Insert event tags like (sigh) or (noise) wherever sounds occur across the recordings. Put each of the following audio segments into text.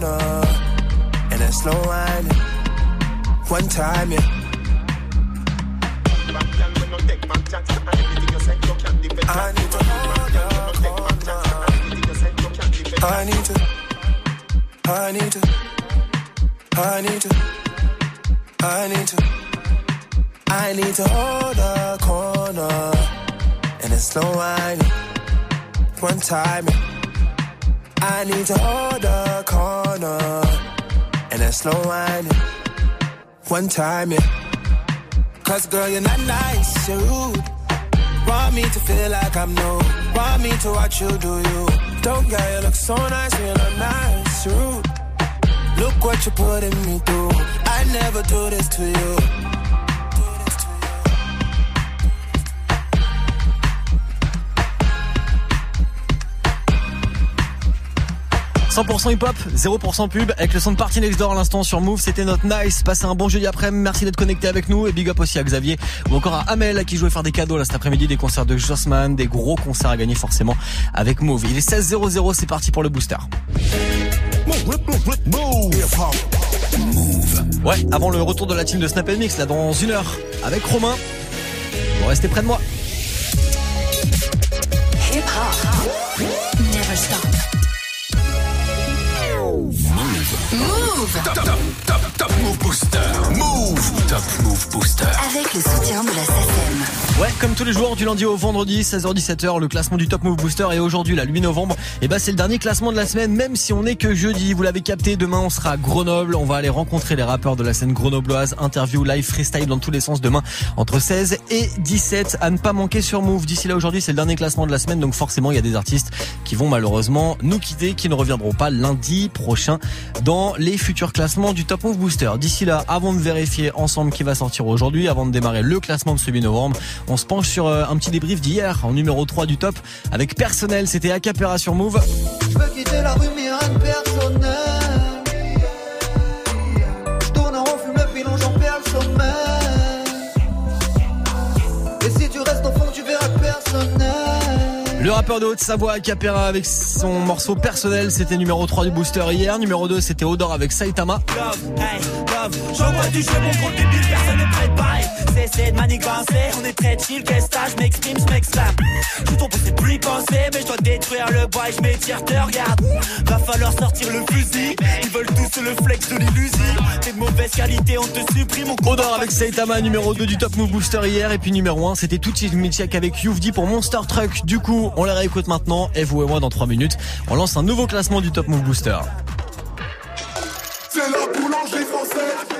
corner, and a slow whining. One time, yeah. I need to hold your corner. I need to, I need to, I need to, I need to, I need to hold a corner, and a slow whining. One time, yeah. I need to hold a corner, and it's slow whining. One time, yeah. Cause girl, you're not nice, you're rude. Want me to feel like I'm new. Want me to watch you do you. Don't get you look so nice you're not nice, you're rude. Look what you're putting me through. I never do this to you. 100% hip-hop, 0% pub, avec le son de Party Next Door à l'instant sur Move, c'était notre nice. Passez un bon jeudi après-midi, merci d'être connecté avec nous et big up aussi à Xavier ou encore à Amel à qui jouait faire des cadeaux là cet après-midi, des concerts de Jossman, des gros concerts à gagner forcément avec Move. Il est 16.00, c'est parti pour le booster. Ouais, avant le retour de la team de Snap Mix là dans une heure avec Romain. Vous restez près de moi. Hip hop. Never stop. Move. Top, top, top, top Move Booster. Move. Top Move Booster. Avec le soutien de la SACEM. Ouais, comme tous les jours, du lundi au vendredi, 16h-17h, le classement du Top Move Booster. Et aujourd'hui, la 8 novembre, et bah, c'est le dernier classement de la semaine, même si on n'est que jeudi. Vous l'avez capté, demain, on sera à Grenoble. On va aller rencontrer les rappeurs de la scène grenobloise. Interview, live, freestyle dans tous les sens demain, entre 16 et 17. À ne pas manquer sur Move. D'ici là, aujourd'hui, c'est le dernier classement de la semaine. Donc, forcément, il y a des artistes qui vont malheureusement nous quitter, qui ne reviendront pas lundi prochain dans les futurs classements du Top Move Booster. D'ici là, avant de vérifier ensemble qui va sortir aujourd'hui, avant de démarrer le classement de ce 8 novembre, on se penche sur euh, un petit débrief d'hier en numéro 3 du top avec personnel. C'était Acapera sur Move. Je quitter la rue personnel rappeur de Haute-Savoie Acapera avec son morceau personnel, c'était numéro 3 du booster hier. Numéro 2, c'était Odor avec Saitama. Prêt de de manigancer, on est très chill, qu'est-ce que je m'exprime, je m'exclame. Tout ton c'est plus y penser, mais je dois détruire le bois et je m'étire, te regarde. Va falloir sortir le fusil, ils veulent tous le flex de l'illusie. T'es de mauvaise qualité, on te supprime, on Odor avec Saitama, numéro 2 du Top Move Booster hier. Et puis numéro 1, c'était Tucci Mitchak avec Youvdi pour Monster Truck. Du coup, on les réécoute maintenant. Et vous et moi, dans 3 minutes, on lance un nouveau classement du Top Move Booster. C'est la boulangerie française.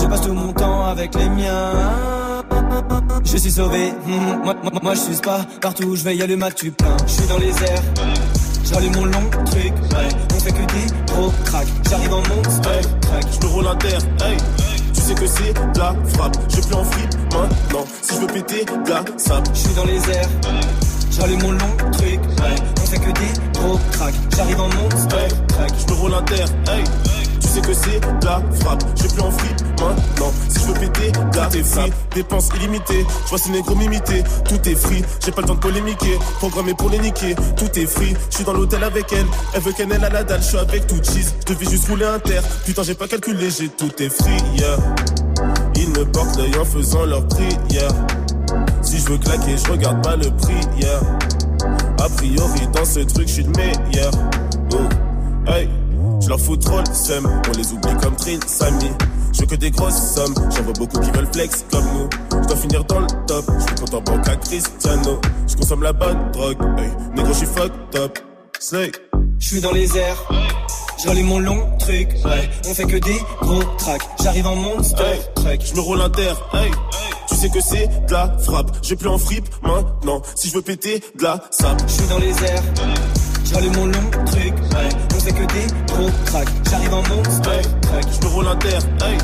Je passe tout mon temps avec les miens. Je suis sauvé, hmm, moi, moi, moi je suis pas partout où je vais, y a le mat, tu plein. Je suis dans les airs, j'allume mon long truc. Ouais. On fait que des gros crack. J'arrive en monstre track. Je me roule à terre, hey. Tu sais que c'est de la frappe. Je plus en fripe maintenant. Si je veux péter, de la sable. Je suis dans les airs, j'allume mon long truc. Ouais. On fait que des gros crack. J'arrive en monstre Hey. Je me roule à terre, hey. Sais que c'est la frappe. Je plus en fripe maintenant. Si je veux péter, de la free. Dépenses illimitées. Je vois ces négros m'imiter. Tout est free. J'ai pas le temps de polémiquer. Programmé pour les niquer. Tout est free. Je suis dans l'hôtel avec elle. Elle veut qu'elle ait la dalle. Je suis avec tout cheese. Je devais juste rouler un terre. Putain, j'ai pas calculé. J'ai tout est free. Yeah. Ils me portent l'œil en faisant leur prière. Si je veux claquer, je regarde pas le prix. Yeah. A priori, dans ce truc, je suis le meilleur. Oh. Hey. Je leur fous trop le seum, on les oublie comme Trin, Samy. Je veux que des grosses sommes, j'en vois beaucoup qui veulent flex comme nous. Je dois finir dans le top, je suis compte en banque à Cristiano. Je consomme la bonne drogue, hey, négro, je suis fucked up. Slay. Je suis dans les airs, j'allume mon long truc. Ouais. On fait que des gros tracks. J'arrive en monstre Hey, track. je me roule un terre, hey. Tu sais que c'est de la frappe, j'ai plus en fripe maintenant. Si je veux péter, de la sable. Je suis dans les airs, J'allume mon long truc, ouais. Sait que des gros crack. J'arrive en monstre truck. Je me roule un terre, hey.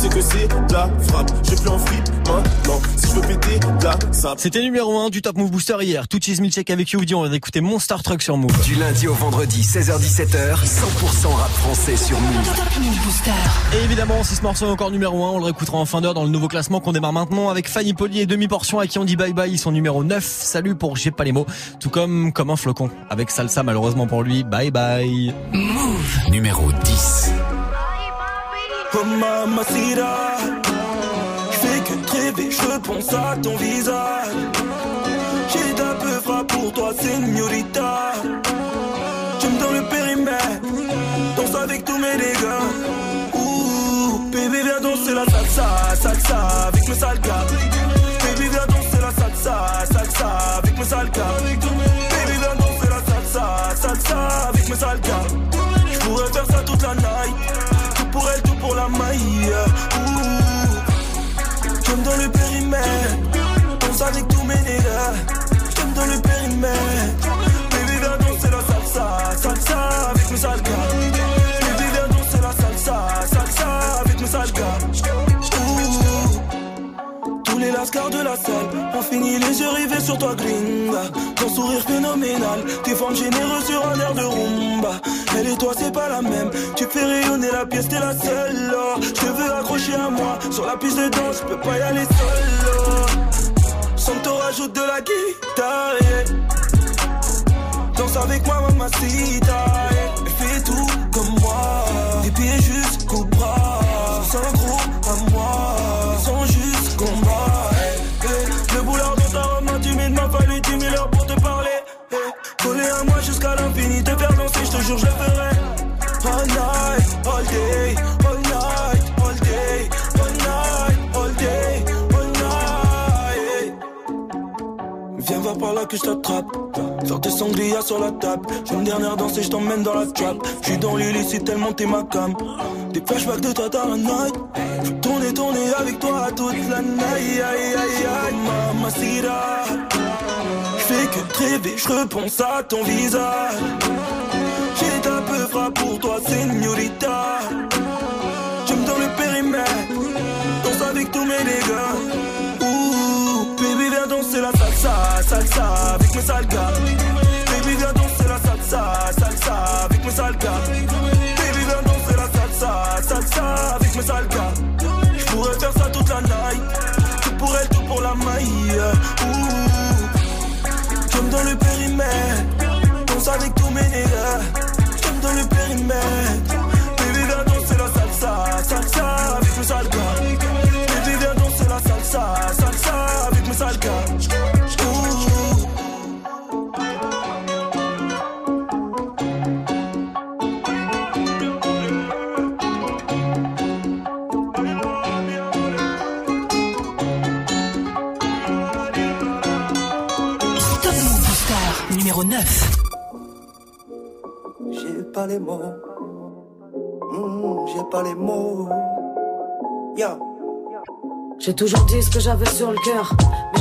Sais que c'est la frappe. J'ai plus en fripe maintenant. Si je veux péter la sape. C'était numéro 1 du Top Move Booster hier. Tout cheese milkshake avec Youvdi. On vient d'écouter Monster Truck sur Move. Du lundi au vendredi, 16h17h, 100% rap français sur Move. Top Move Booster. Et évidemment, si ce morceau est encore numéro 1, on le réécoutera en fin d'heure dans le nouveau classement qu'on démarre maintenant avec Fanny Poli et demi-portion à qui on dit bye bye. Ils sont numéro 9. Salut pour J'ai pas les mots. Tout comme, comme un flocon. Avec Salsa, malheureusement pour lui. Bye bye. Numéro 10. Oh mamacita Je fais que rêver, je pense à ton visage. J'ai d'un peu pour toi, señorita De la salle ont fini les yeux rivés sur toi, gringa. Ton sourire phénoménal, tes formes généreuses sur un air de rumba. Elle et toi, c'est pas la même. Tu fais rayonner la pièce, t'es la seule. Je veux accrocher à moi. Sur la piste de danse, je peux pas y aller seul. oh. Santo rajoute de la guitare. Danse avec moi, mamacita. yeah. Fais tout comme moi. Des pieds jusqu'au te jure, je ferai. All night, all day, all night, all day, all night, all day, all night. Viens voir par là que je t'attrape. Faire des sangria sur la table. J'ai une dernière danse et je t'emmène dans la trap. J'suis dans l'illicite tellement t'es ma cam. Des flashbacks de toi dans la night. Je tourner, tourner avec toi toute la night. Aïe, aïe, aïe, aïe, mamacita. J'fais que rêver, j'repense à ton visage. Pour toi, señorita. J'aime dans le périmètre. Danse avec tous mes dégâts. Ouh, baby, viens danser la salsa, salsa avec mes sales gars. Baby, viens danser la salsa, salsa avec mes sales. Baby, viens danser la salsa, salsa avec mes sales gars. J'pourrais faire ça toute la night. Tout pour elle, tout pour la maille. Ouh, j'aime dans le périmètre. Danse avec tous mes nègres. Les mots. Hmm, J'ai pas les mots. J'ai toujours dit ce que j'avais sur le cœur,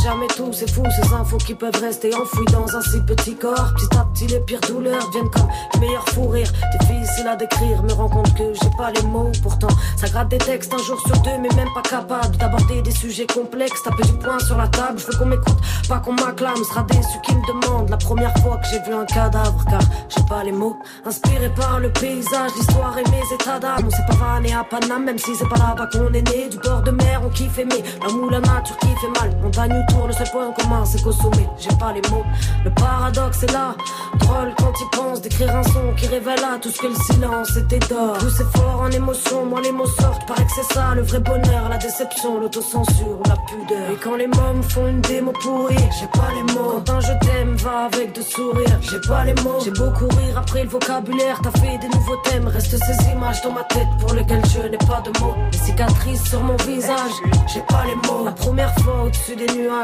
jamais tout, c'est fou, ces infos qui peuvent rester enfouies dans un si petit corps. Petit à petit, les pires douleurs viennent comme les meilleurs fous rires. Difficile à décrire, me rends compte que j'ai pas les mots. Pourtant, ça gratte des textes un jour sur deux, mais même pas capable d'aborder des sujets complexes. Taper du poing sur la table, je veux qu'on m'écoute, pas qu'on m'acclame. Sera déçu qui me demande la première fois que j'ai vu un cadavre, car j'ai pas les mots. Inspiré par le paysage, l'histoire et mes états d'âme. On s'est pas vanné à Paname, même si c'est pas là-bas qu'on est né. Du bord de mer, on kiffe aimer. L'amour, la nature qui fait mal. Montagne ou tour, le seul point commun, c'est qu'au sommet, j'ai pas les mots. Le paradoxe est là. Drôle quand il pense d'écrire un son qui révèle à tout ce que le silence était d'or. Tout c'est fort en émotion, moi les mots sortent. Paraît que c'est ça le vrai bonheur, la déception, l'autocensure la pudeur. Et quand les mômes font une démo pourrie, j'ai pas les mots. Quand un je t'aime va avec de sourires, j'ai pas les mots. J'ai beau courir après le vocabulaire, t'as fait des nouveaux thèmes. Reste ces images dans ma tête pour lesquelles je n'ai pas de mots. Les cicatrices sur mon visage, j'ai pas les mots. La première fois au-dessus des nuages,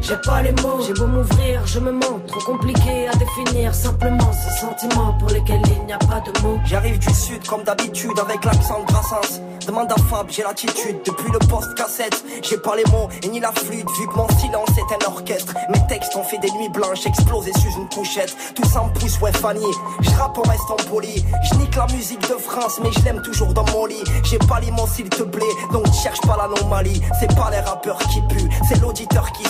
j'ai pas les mots. J'ai beau m'ouvrir, je me mens. Trop compliqué à définir simplement ces sentiments pour lesquels il n'y a pas de mots. J'arrive du sud comme d'habitude avec l'accent de Brassens. Demande à Fab, j'ai l'attitude depuis le poste cassette. J'ai pas les mots et ni la flûte, vu que mon silence est un orchestre. Mes textes ont fait des nuits blanches, explosées sous une couchette. Tout ça me pousse, ouais, Fanny. Je rappe en restant poli. Je nique la musique de France, mais je l'aime toujours dans mon lit. J'ai pas les mots, s'il te plaît, donc cherche pas l'anomalie. C'est pas les rappeurs qui puent, c'est l'auditeur qui.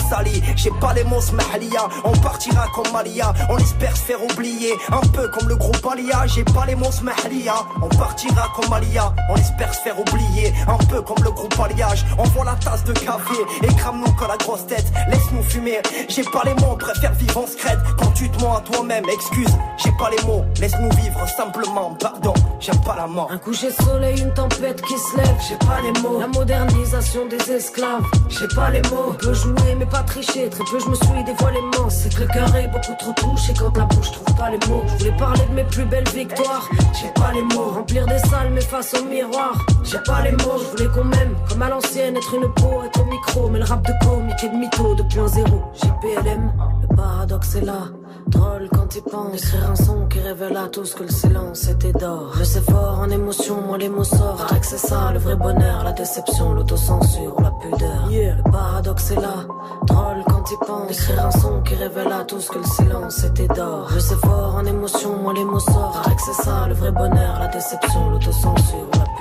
J'ai pas les mots, smahlia. On partira comme Malia, on espère se faire oublier. Un peu comme le groupe Alia. J'ai pas les mots, smahlia. On partira comme Malia, on espère se faire oublier. Un peu comme le groupe Alliage, envoie la tasse de café et crame-nous quand la grosse tête. Laisse-nous fumer, j'ai pas les mots, préfère vivre en secrète. Quand tu te mens à toi-même, excuse, j'ai pas les mots. Laisse-nous vivre simplement, pardon, j'aime pas la mort. Un coucher de soleil, une tempête qui se lève, j'ai pas les mots. La modernisation des esclaves, j'ai pas les mots. On jouer mais pas tricher, très peu je me suis dévoilé immense. C'est que le cœur est beaucoup trop touché quand la bouche trouve pas les mots. Je voulais parler de mes plus belles victoires, j'ai pas les mots. Remplir des salles mais face au miroir, j'ai pas les mots. Je voulais qu'on m'aime comme à l'ancienne, être une peau, être au micro. Mais le rap de comique et de mytho 2.0, j'ai PLM, le paradoxe est là. Drôle quand il pense. Écrire un son qui révèle à tous que le silence était d'or. Je sais fort en émotion, moi les mots sortent. Paraît que c'est ça le vrai bonheur La déception, l'autocensure la pudeur. Le paradoxe est là. Drôle quand il pense. Écrire un son qui révèle à tous que le silence était d'or. Je sais fort en émotion, moi les mots sortent. Paraît que c'est ça le vrai bonheur La déception, l'autocensure la pudeur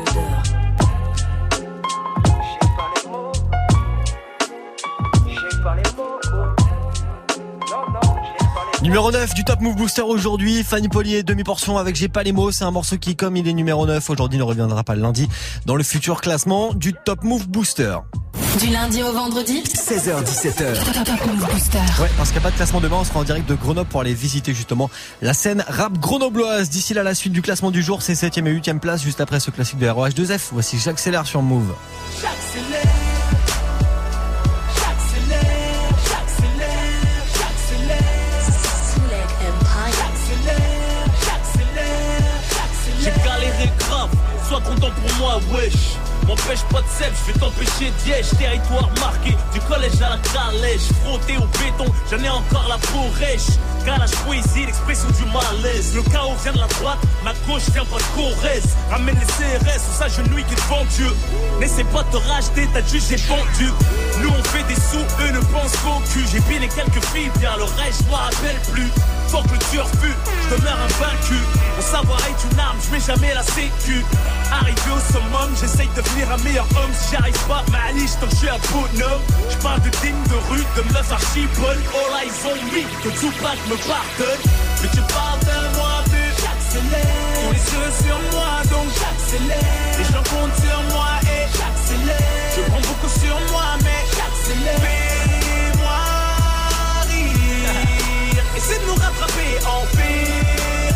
Numéro 9 du Top Move Booster aujourd'hui, Fanny Polier, demi-portion avec J'ai pas les mots, c'est un morceau qui comme il est numéro 9 aujourd'hui ne reviendra pas le lundi dans le futur classement du Top Move Booster. Du lundi au vendredi 16h17h. Top Move Booster. Ouais, parce qu'il n'y a pas de classement demain, on sera en direct de Grenoble pour aller visiter justement la scène rap grenobloise. D'ici là, la suite du classement du jour, c'est 7ème et 8ème place juste après ce classique de ROH2F. Voici J'accélère sur Move. J'accélère, pour moi, wesh. M'empêche pas de sel, je vais t'empêcher d'yège Territoire marqué, du collège à la calèche. Frotté au béton, j'en ai encore la peau rêche. Calage poésie, l'expression du malaise. Le chaos vient de la droite, ma gauche vient pas de Corrèze. Ramène les CRS, ou sa genouille qui devant Dieu. N'essaie pas de te racheter, t'as j'ai vendu Nous on fait des sous, eux ne pensent qu'au cul. J'ai pilé quelques filles, bien le reste je m'en rappelle plus Tant que le tueur je invaincu. Mon savoir est une arme, je mets jamais la sécu. Arrivé au summum, j'essaye de devenir un meilleur homme. Si j'y arrive pas, ma liste, je suis un bonhomme Je parle de dîmes, de rue, de meufs archi bonnes All eyes on me, que Tupac me pardonne. Mais tu parles de moi, vu J'accélère. Tous les yeux sur moi, donc j'accélère. Les gens comptent sur moi et j'accélère. Je prends beaucoup sur moi, mais j'accélère Essaie de nous rattraper en Ferrari.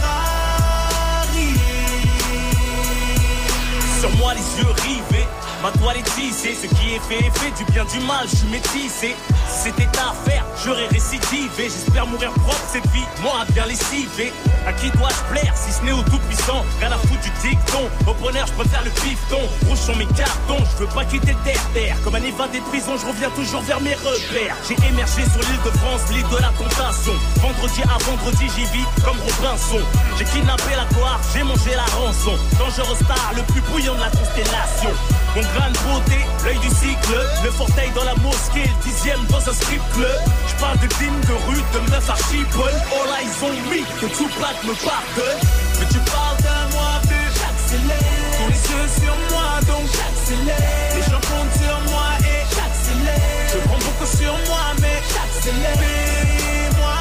Sur moi les yeux rivés Ma toile est ce qui est fait est fait, du bien du mal, je suis métissé. Si c'était à faire, j'aurais récidivé. J'espère mourir propre cette vie, moi à bien lessivé. À qui dois-je plaire si ce n'est au tout-puissant? Rien à foutre du dicton. Au bonheur, je préfère le pifton. Rouge sont mes cartons, je veux pas quitter le terre-terre. Comme un évadé de prison, je reviens toujours vers mes repères. J'ai émergé sur l'île de France, l'île de la tentation. Vendredi à vendredi, j'y vis comme Robinson. J'ai kidnappé la gloire, j'ai mangé la rançon. Dangereux star, le plus bouillant de la constellation. Mon grain de beauté, l'œil du cycle, le forteil dans la mosquée, le dixième dans un strip club. Je parle de dîmes, de rue, de meufs archi bonnes. All eyes on me, que Tupac me pardonne. Mais tu parles de moi, vu j'accélère. Tous les yeux sur moi, donc j'accélère. Les gens comptent sur moi et j'accélère. Je prends beaucoup sur moi, mais j'accélère. Fais-moi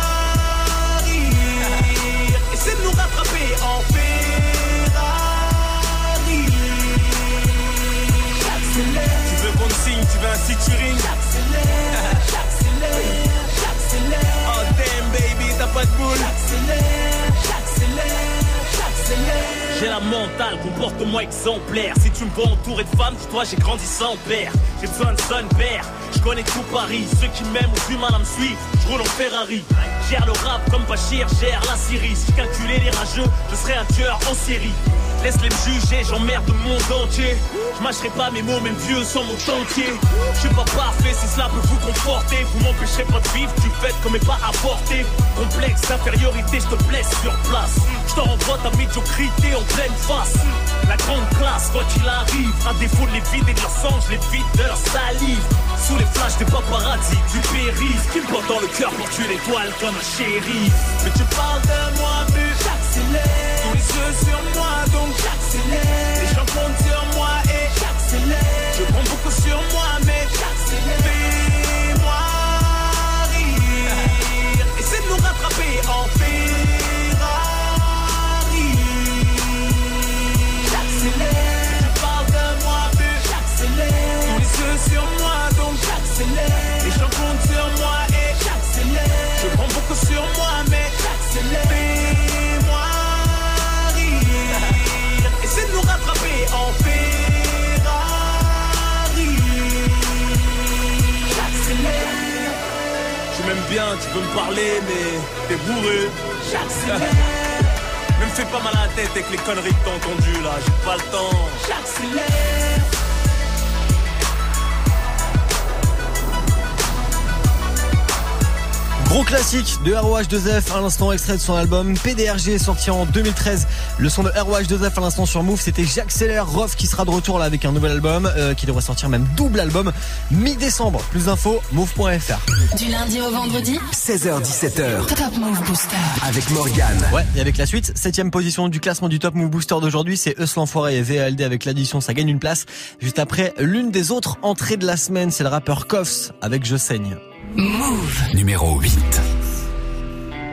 rire. De nous rattraper en Ferrari. Signe, tu veux un featuring? J'accélère, j'accélère, j'accélère Oh damn baby, t'as pas de boule J'accélère, j'accélère, j'accélère j'ai la mentale, comportement exemplaire. Si tu me vois entouré de femmes, dis-toi j'ai grandi sans père. J'ai besoin de son père. Je connais tout Paris. Ceux qui m'aiment ont du mal à me suivre. Je roule en Ferrari. Gère le rap comme Bachir, gère la Syrie. Si je calculais les rageux, je serais un tueur en série. Laisse-les me juger, j'emmerde le monde entier. Je mâcherai pas mes mots, même vieux sans mon entier. Je suis pas parfait, si cela peut vous conforter. Vous m'empêcherez pas de vivre, tu faites comme est pas apporté. Complexe, infériorité, je te blesse sur place. Je t'en rends vois ta médiocrité en pleine face. La grande classe, quoi qu'il arrive, à défaut de les vider de leur sang, les vide de leur salive. Sous les flashs des paparazzi, du périph' qui me dans le cœur pour tuer l'étoile comme un shérif. Mais tu parles de moi, mais j'accélère. Les yeux sur moi, donc j'accélère. Les gens comptent sur moi et j'accélère. Je prends beaucoup sur moi, mais j'accélère. De ROH2F à l'instant extrait de son album PDRG sorti en 2013. Le son de ROH2F à l'instant sur Move, c'était J'accélère Rof qui sera de retour là avec un nouvel album euh, qui devrait sortir même double album mi-décembre. Plus d'infos move.fr. Du lundi au vendredi 16h17h Top Move Booster. avec Morgane. Ouais, et avec la suite, septième position du classement du Top Move Booster d'aujourd'hui, c'est Eus l'Enfoiré et VALD avec l'addition, ça gagne une place. Juste après, l'une des autres entrées de la semaine, c'est le rappeur Koffs avec Je saigne. Move. Numéro 8.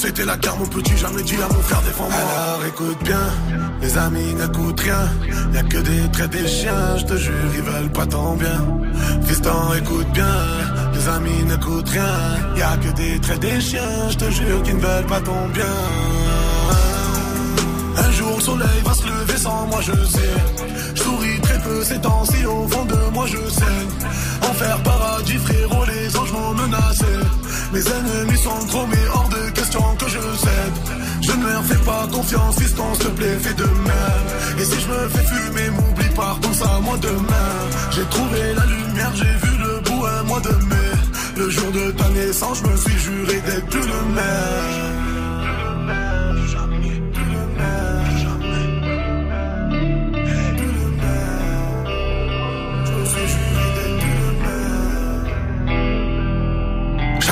C'était la guerre, mon petit, jamais dit à mon frère défends-moi. Alors écoute bien, les amis n'écoutent rien. Y'a que des traits des chiens, je te jure, ils veulent pas ton bien. Fiston, écoute bien, les amis n'écoutent rien. Y'a que des traits des chiens, je te jure, qu'ils ne veulent pas ton bien. Un jour le soleil va se lever sans moi je sais ces temps-ci au fond de moi je saigne Enfer paradis frérot les anges m'ont menacé. Mes ennemis sont trop mais hors de question que je cède. Je ne leur fais pas confiance fiston s'il te plaît fais de même. Et si je me fais fumer m'oublie pas pense à moi demain. J'ai trouvé la lumière j'ai vu le bout un mois de mai. Le jour de ta naissance je me suis juré d'être plus le même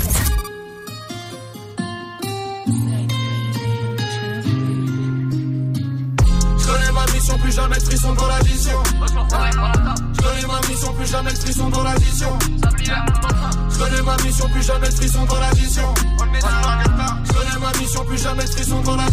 7. Je connais ma mission, plus jamais de frisson dans la vision. Je connais ma mission, plus jamais de frisson dans la vision. Je connais ma mission, plus jamais de frisson dans la vision. Je connais ma mission, plus jamais de frisson dans la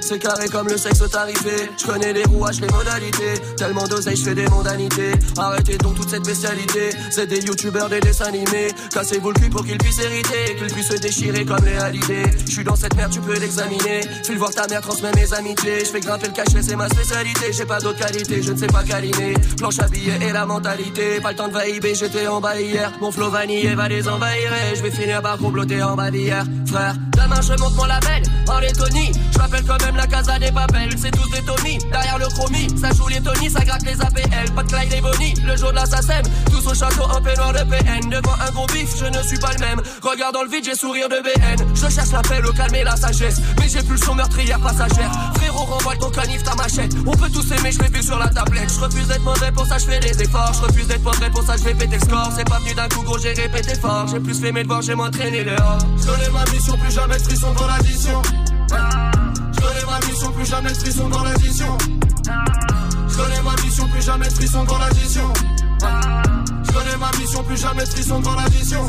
c'est carré comme le sexe tarifé. Je connais les rouages, les modalités. Tellement d'oseille, je fais des mondanités. Arrêtez donc toute cette bestialité. C'est des youtubeurs, des dessins animés. Cassez-vous le cul pour qu'ils puissent hériter, qu'ils puissent se déchirer comme halidés. Je suis dans cette merde, tu peux l'examiner. File voir ta mère, transmets mes amitiés. Je fais grimper le cachet, c'est ma spécialité. J'ai pas d'autre qualité, je ne sais pas câliner. Planche à billets et la mentalité. Pas le temps de vaïber, j'étais en bas hier. Mon flow vanillé va les envahir. Je vais finir par comploter en bas d'hier. Frère, je monte mon label. En Lettonie, je m'appelle quand même la casa des papels. C'est tous des Tony, derrière le chromie. Ça joue les Tony, ça gratte les APL. Pas de Clyde et Bonnie, le jour de l'assassin. Tous au château, un peignoir de PN. Devant un gros bif, je ne suis pas le même. Regarde dans le vide, j'ai sourire de BN. Je cherche l'appel au calme et la sagesse. Mais j'ai plus le son meurtrière passagère. Frérot, renvoie ton canif, ta machette. On peut tous aimer, je l'ai vu sur la tablette. Je refuse d'être mauvais, pour ça je fais des efforts. Je refuse d'être mauvais, pour ça je vais péter le score. C'est pas venu d'un coup, gros, j'ai répété fort. J'ai plus fait mes devoirs, j'ai m'entraîné dehors. Je connais ma mission, plus jamais de frisson dans l'addition. Je connais ma mission, plus jamais de frisson dans l'addition. Je connais ma mission, plus jamais de frisson dans l'addition. Je connais ma mission, plus jamais de frisson dans l'addition.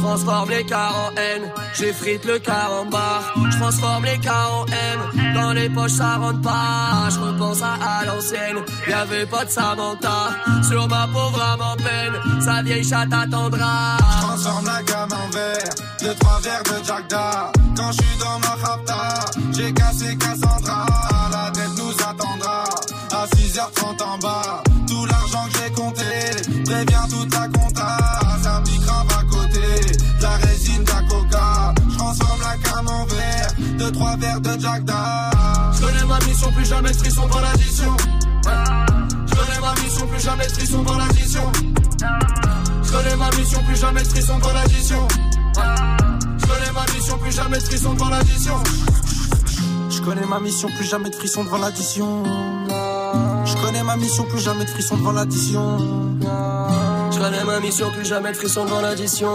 Je transforme les cars en haine, j'effrite le car en barre. Je transforme les cars en haine, dans les poches ça rentre pas. Je repense à, à l'ancienne, y'avait pas de Samantha. Sur ma pauvre âme en peine, sa vieille chatte attendra. Je transforme la gamme en verre, deux trois verres de Jack. Quand je suis dans ma rapta, j'ai cassé Cassandra. Deux trois verres de Jack Da. Je connais ma mission, plus jamais de frisson dans l'addition. Je connais ma mission, plus jamais frisson dans l'addition. Je connais ma mission, plus jamais frisson dans l'addition. Je connais ma mission, plus jamais frisson devant l'addition. Je connais ma mission, plus jamais de frisson devant l'addition. Je connais ma mission, plus jamais de frisson devant l'addition. Connais ma mission, plus jamais de devant l'addition.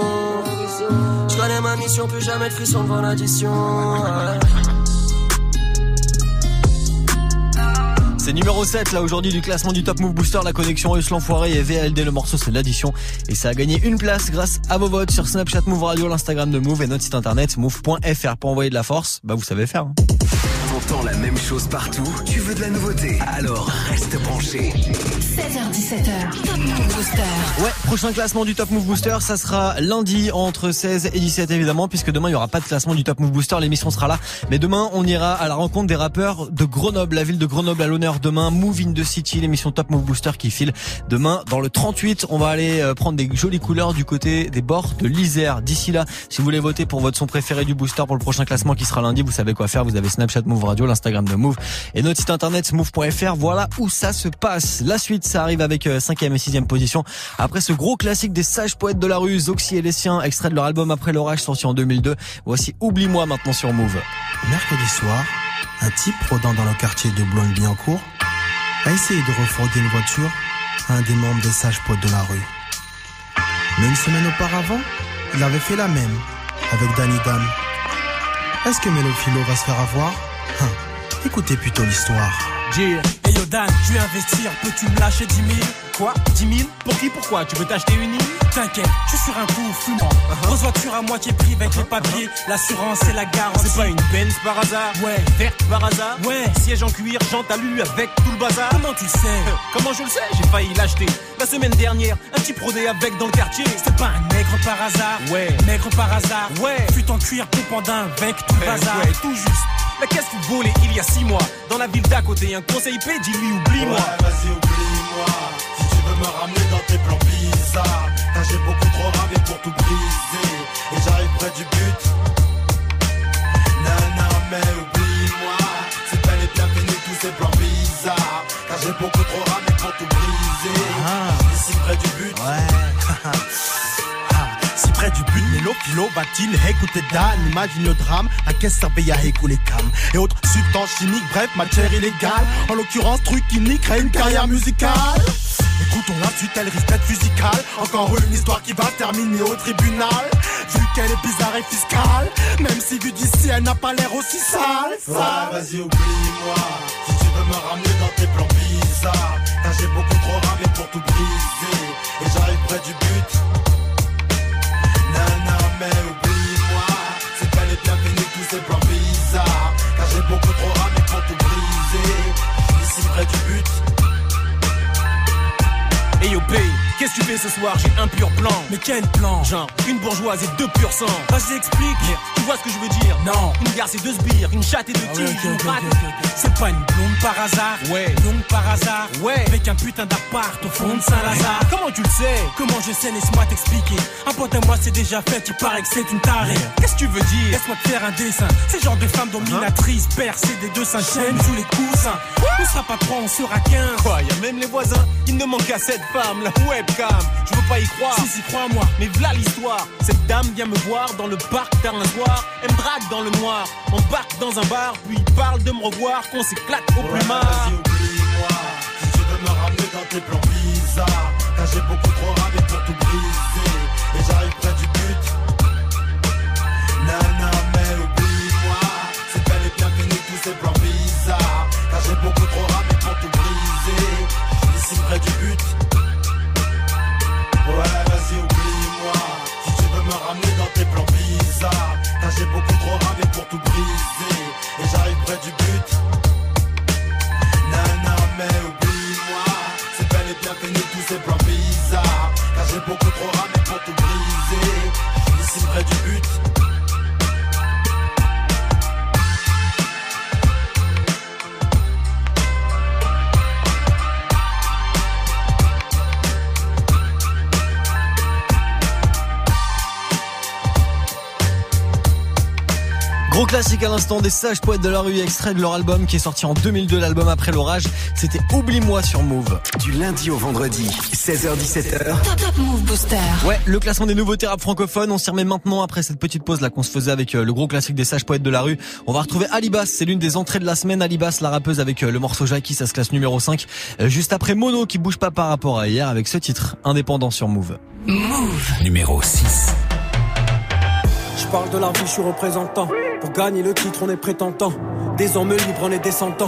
Je connais ma mission, plus jamais de devant l'addition. C'est numéro 7 là aujourd'hui du classement du Top Move Booster, la connexion russe l'enfoiré et VLD le morceau c'est l'addition et ça a gagné une place grâce à vos votes sur Snapchat Move Radio, l'Instagram de Move et notre site internet move.fr pour envoyer de la force, bah vous savez faire. hein. La même chose partout, tu veux de la nouveauté, alors reste branché. 16h17h. Top Move Booster. Ouais, prochain classement du Top Move Booster, ça sera lundi entre 16 et 17 évidemment, puisque demain il y aura pas de classement du Top Move Booster, l'émission sera là. Mais demain on ira à la rencontre des rappeurs de Grenoble, la ville de Grenoble à l'honneur demain, Move in the City, l'émission Top Move Booster qui file demain dans le 38. On va aller euh, prendre des jolies couleurs du côté des bords de l'Isère. D'ici là, si vous voulez voter pour votre son préféré du Booster pour le prochain classement qui sera lundi, vous savez quoi faire. Vous avez Snapchat Move Radio, l'Instagram de Move et notre site internet move.fr. Voilà où ça se passe. La suite, ça arrive avec 5e et 6e position. Après ce gros classique des sages poètes de la rue, Zoxy et les siens, extrait de leur album Après l'orage sorti en 2002. Voici Oublie-moi maintenant sur Move. Mercredi soir, un type rôdant dans le quartier de Boulogne-Billancourt a essayé de refroidir une voiture à un des membres des sages poètes de la rue. Mais une semaine auparavant, il avait fait la même avec Danny Dan. Est-ce que Mélophilo va se faire avoir? Hein, Écoutez plutôt l'histoire. Hey yo Dan, je vais investir, peux-tu me lâcher 10 000 Quoi? 10 000 Pour qui? Pourquoi? Tu veux t'acheter une île? T'inquiète, je suis sur un coup fumant. Grosse voiture à moitié prix avec les papiers, l'assurance et la garantie. C'est pas une Benz par hasard Ouais. Verte par hasard Ouais. Siège en cuir, jante alu avec tout le bazar Comment tu sais Comment je le sais J'ai failli l'acheter la semaine dernière. Un petit prodé avec dans le quartier. C'est pas un nègre par hasard Ouais. Nègre par hasard Ouais. Fut en cuir pompandin avec tout le Ouais, bazar ouais. Tout juste qu'est-ce que vous volez il y a six mois Dans la ville d'à côté, un conseil IP, dis-lui oublie-moi. Ouais, vas-y, oublie-moi. Me ramener dans tes plans bizarres, car j'ai beaucoup trop ramé pour tout briser. Et j'arrive près du but. Non, mais oublie-moi. C'est bel et bien tous ces plans bizarres, car j'ai beaucoup trop ramé pour tout briser. Ici près du but. Ouais. (laughs) si près du but, Mélo, Philo, va-t-il écouter Dan Imagine le drame, à qu'est-ce servait à écouler cam Et autres substances chimiques, bref, matière illégale En l'occurrence, truc qui nique crée une carrière musicale Écoutons la suite, elle risque d'être musicale Encore une histoire qui va terminer au tribunal Vu qu'elle est bizarre et fiscale Même si vu d'ici, elle n'a pas l'air aussi sale, vas-y, oublie-moi. Si tu veux me ramener dans tes plans bizarres, car j'ai beaucoup trop ramé pour tout briser. Et j'arrive près du but. Non, mais oublie-moi. C'est bel et bien fini tous ces plans bizarres, car j'ai beaucoup trop ramé pour tout briser. Ici près du but. you'll be. Qu'est-ce que tu fais ce soir? J'ai un pur plan. Mais quel plan? Genre, une bourgeoise et deux purs sang. Vas-y, explique. Merde, tu vois ce que je veux dire? Non. Une garce et deux sbires, une chatte et deux Ah ouais, ok. C'est pas une blonde par hasard? Ouais. Blonde par hasard? Ouais. Avec un putain d'appart au fond de Saint-Lazare Comment tu le sais? Comment je sais, laisse-moi t'expliquer. Un pote à moi c'est déjà fait, tu parais que c'est une tarée. Qu'est-ce que tu veux dire? Laisse-moi te faire un dessin. C'est genre de femme dominatrice, percée des deux seins chaînes sous les coussins. On sera pas trois, on sera quinze. Quoi, y a même les voisins Il ne manque qu'à cette femme, la webcam. Je veux pas y croire. Si, si, crois-moi. Mais voilà l'histoire. Cette dame vient me voir dans le parc tard un soir. Elle me drague dans le noir. Embarque dans un bar, puis parle de me revoir, qu'on s'éclate au Ouais, plumard. vas-y, oublie-moi. Si tu veux me ramener dans tes plans bizarres, car j'ai beaucoup trop ramé pour tout briser. Classique à l'instant des sages poètes de la rue, extrait de leur album qui est sorti en 2002, l'album après l'orage. C'était Oublie-moi sur Move. Du lundi au vendredi, 16h17h. Top Top Move Booster. Ouais, le classement des nouveautés rap francophones. On s'y remet maintenant après cette petite pause là qu'on se faisait avec euh, le gros classique des sages poètes de la rue. On va retrouver Alibas, c'est l'une des entrées de la semaine. Alibas, la rappeuse avec euh, le morceau Jackie, ça se classe numéro 5. Euh, Juste après Mono qui bouge pas par rapport à hier avec ce titre, indépendant sur Move. Move. Numéro 6. Je parle de la vie, je suis représentant. Pour gagner le titre, on est prétentant. Des hommes libres, on est descendants.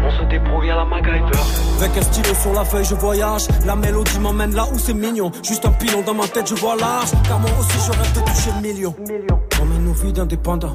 On se débrouille à la MacGyver. Avec un stylo sur la feuille, je voyage. La mélodie m'emmène là où c'est mignon. Juste un pilon dans ma tête, je vois large. Car moi aussi, je rêve de toucher le million. On mène nos vies d'indépendants.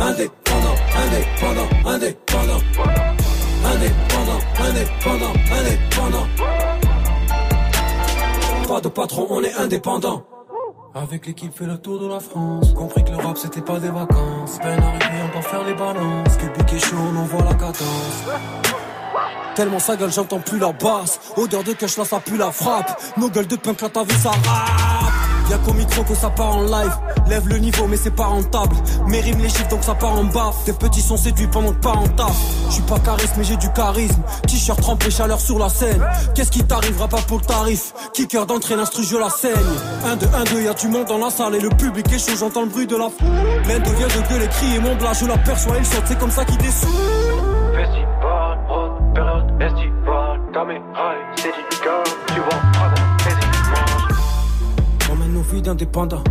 Indépendant, indépendant, indépendant. Indépendant, indépendant, indépendant. Pas de patron, on est indépendant. Avec l'équipe fait le tour de la France. Compris que le rap c'était pas des vacances. Peine arrivée on doit faire les balances. Cubic est chaud on envoie la cadence. Tellement sa gueule j'entends plus la basse. Odeur de cash là ça pue la frappe. Nos gueules de punk là t'as vu ça rap Y'a qu'au micro que ça part en live. Lève le niveau, mais c'est pas rentable. Mes rimes les chiffres, donc ça part en bas. Tes petits sont séduits pendant que pas en taf. Je suis pas charisme, mais j'ai du charisme. T-shirt trempé, chaleur sur la scène. Qu'est-ce qui t'arrivera pas pour le tarif? Kicker d'entrée, l'instru, je la saigne. 1, 2, 1, 2, y'a du monde dans la salle et le public est chaud, j'entends le bruit de la foule. L'Inde vient de gueuler, crier mon blas, je l'aperçois, il saute, c'est comme ça qu'il descend. Festival, haute période et d'indépendants.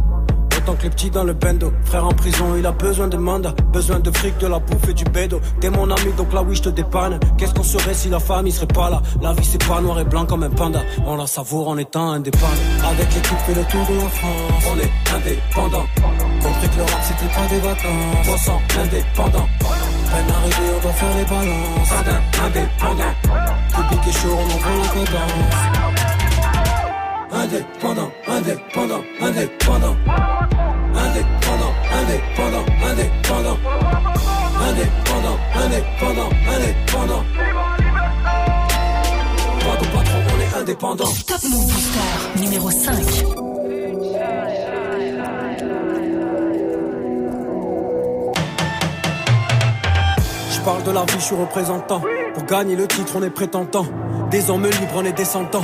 Autant que les petits dans le bendo. Frère en prison, il a besoin de mandat. Besoin de fric, de la bouffe et du bédo. T'es mon ami, donc là oui, je te dépanne. Qu'est-ce qu'on serait si la famille serait pas là? La vie, c'est pas noir et blanc comme un panda. On la savoure en étant indépendant. Avec l'équipe, fait le tour de la France. On est indépendant. Compris que le rap, c'était pas des vacances. On sent indépendant. Peine arrivée, on doit faire les balances. Indépendant. Public est chaud, on envoie la cadence. Indépendant, indépendant, indépendant. Indépendant, indépendant, indépendant. Indépendant, indépendant, indépendant. Pas de patron, on est indépendant. Top Move Booster numéro 5. Je parle de la vie, je suis représentant. Pour gagner le titre, on est prétentant. Des hommes libres, on est descendants.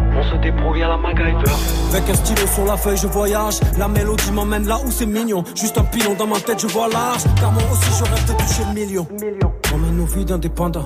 On se débrouille à la MacGyver. Avec un stylo sur la feuille, je voyage. La mélodie m'emmène là où c'est mignon. Juste un pilon dans ma tête, je vois large. Car moi aussi, je rêve de toucher le million. On mène nos vies d'indépendants.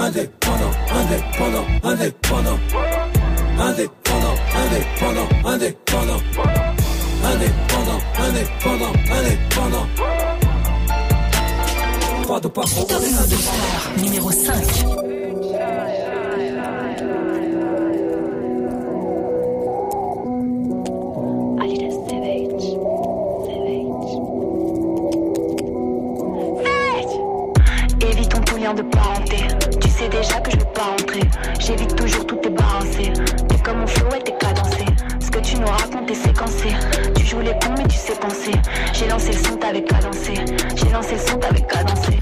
Indépendant, indépendant, indépendant. Indépendant, indépendant, indépendant. Indépendant, indépendant, indépendant. Pas de patron, on est indépendant. Numéro 5. Déjà que je vais pas rentrer. J'évite toujours tout balancé. T'es comme mon flow et t'es cadencé. Ce que tu nous racontes est séquencé. Tu joues les cons mais tu sais penser. J'ai lancé le son, t'avais cadencé. J'ai lancé le son, t'avais cadencé.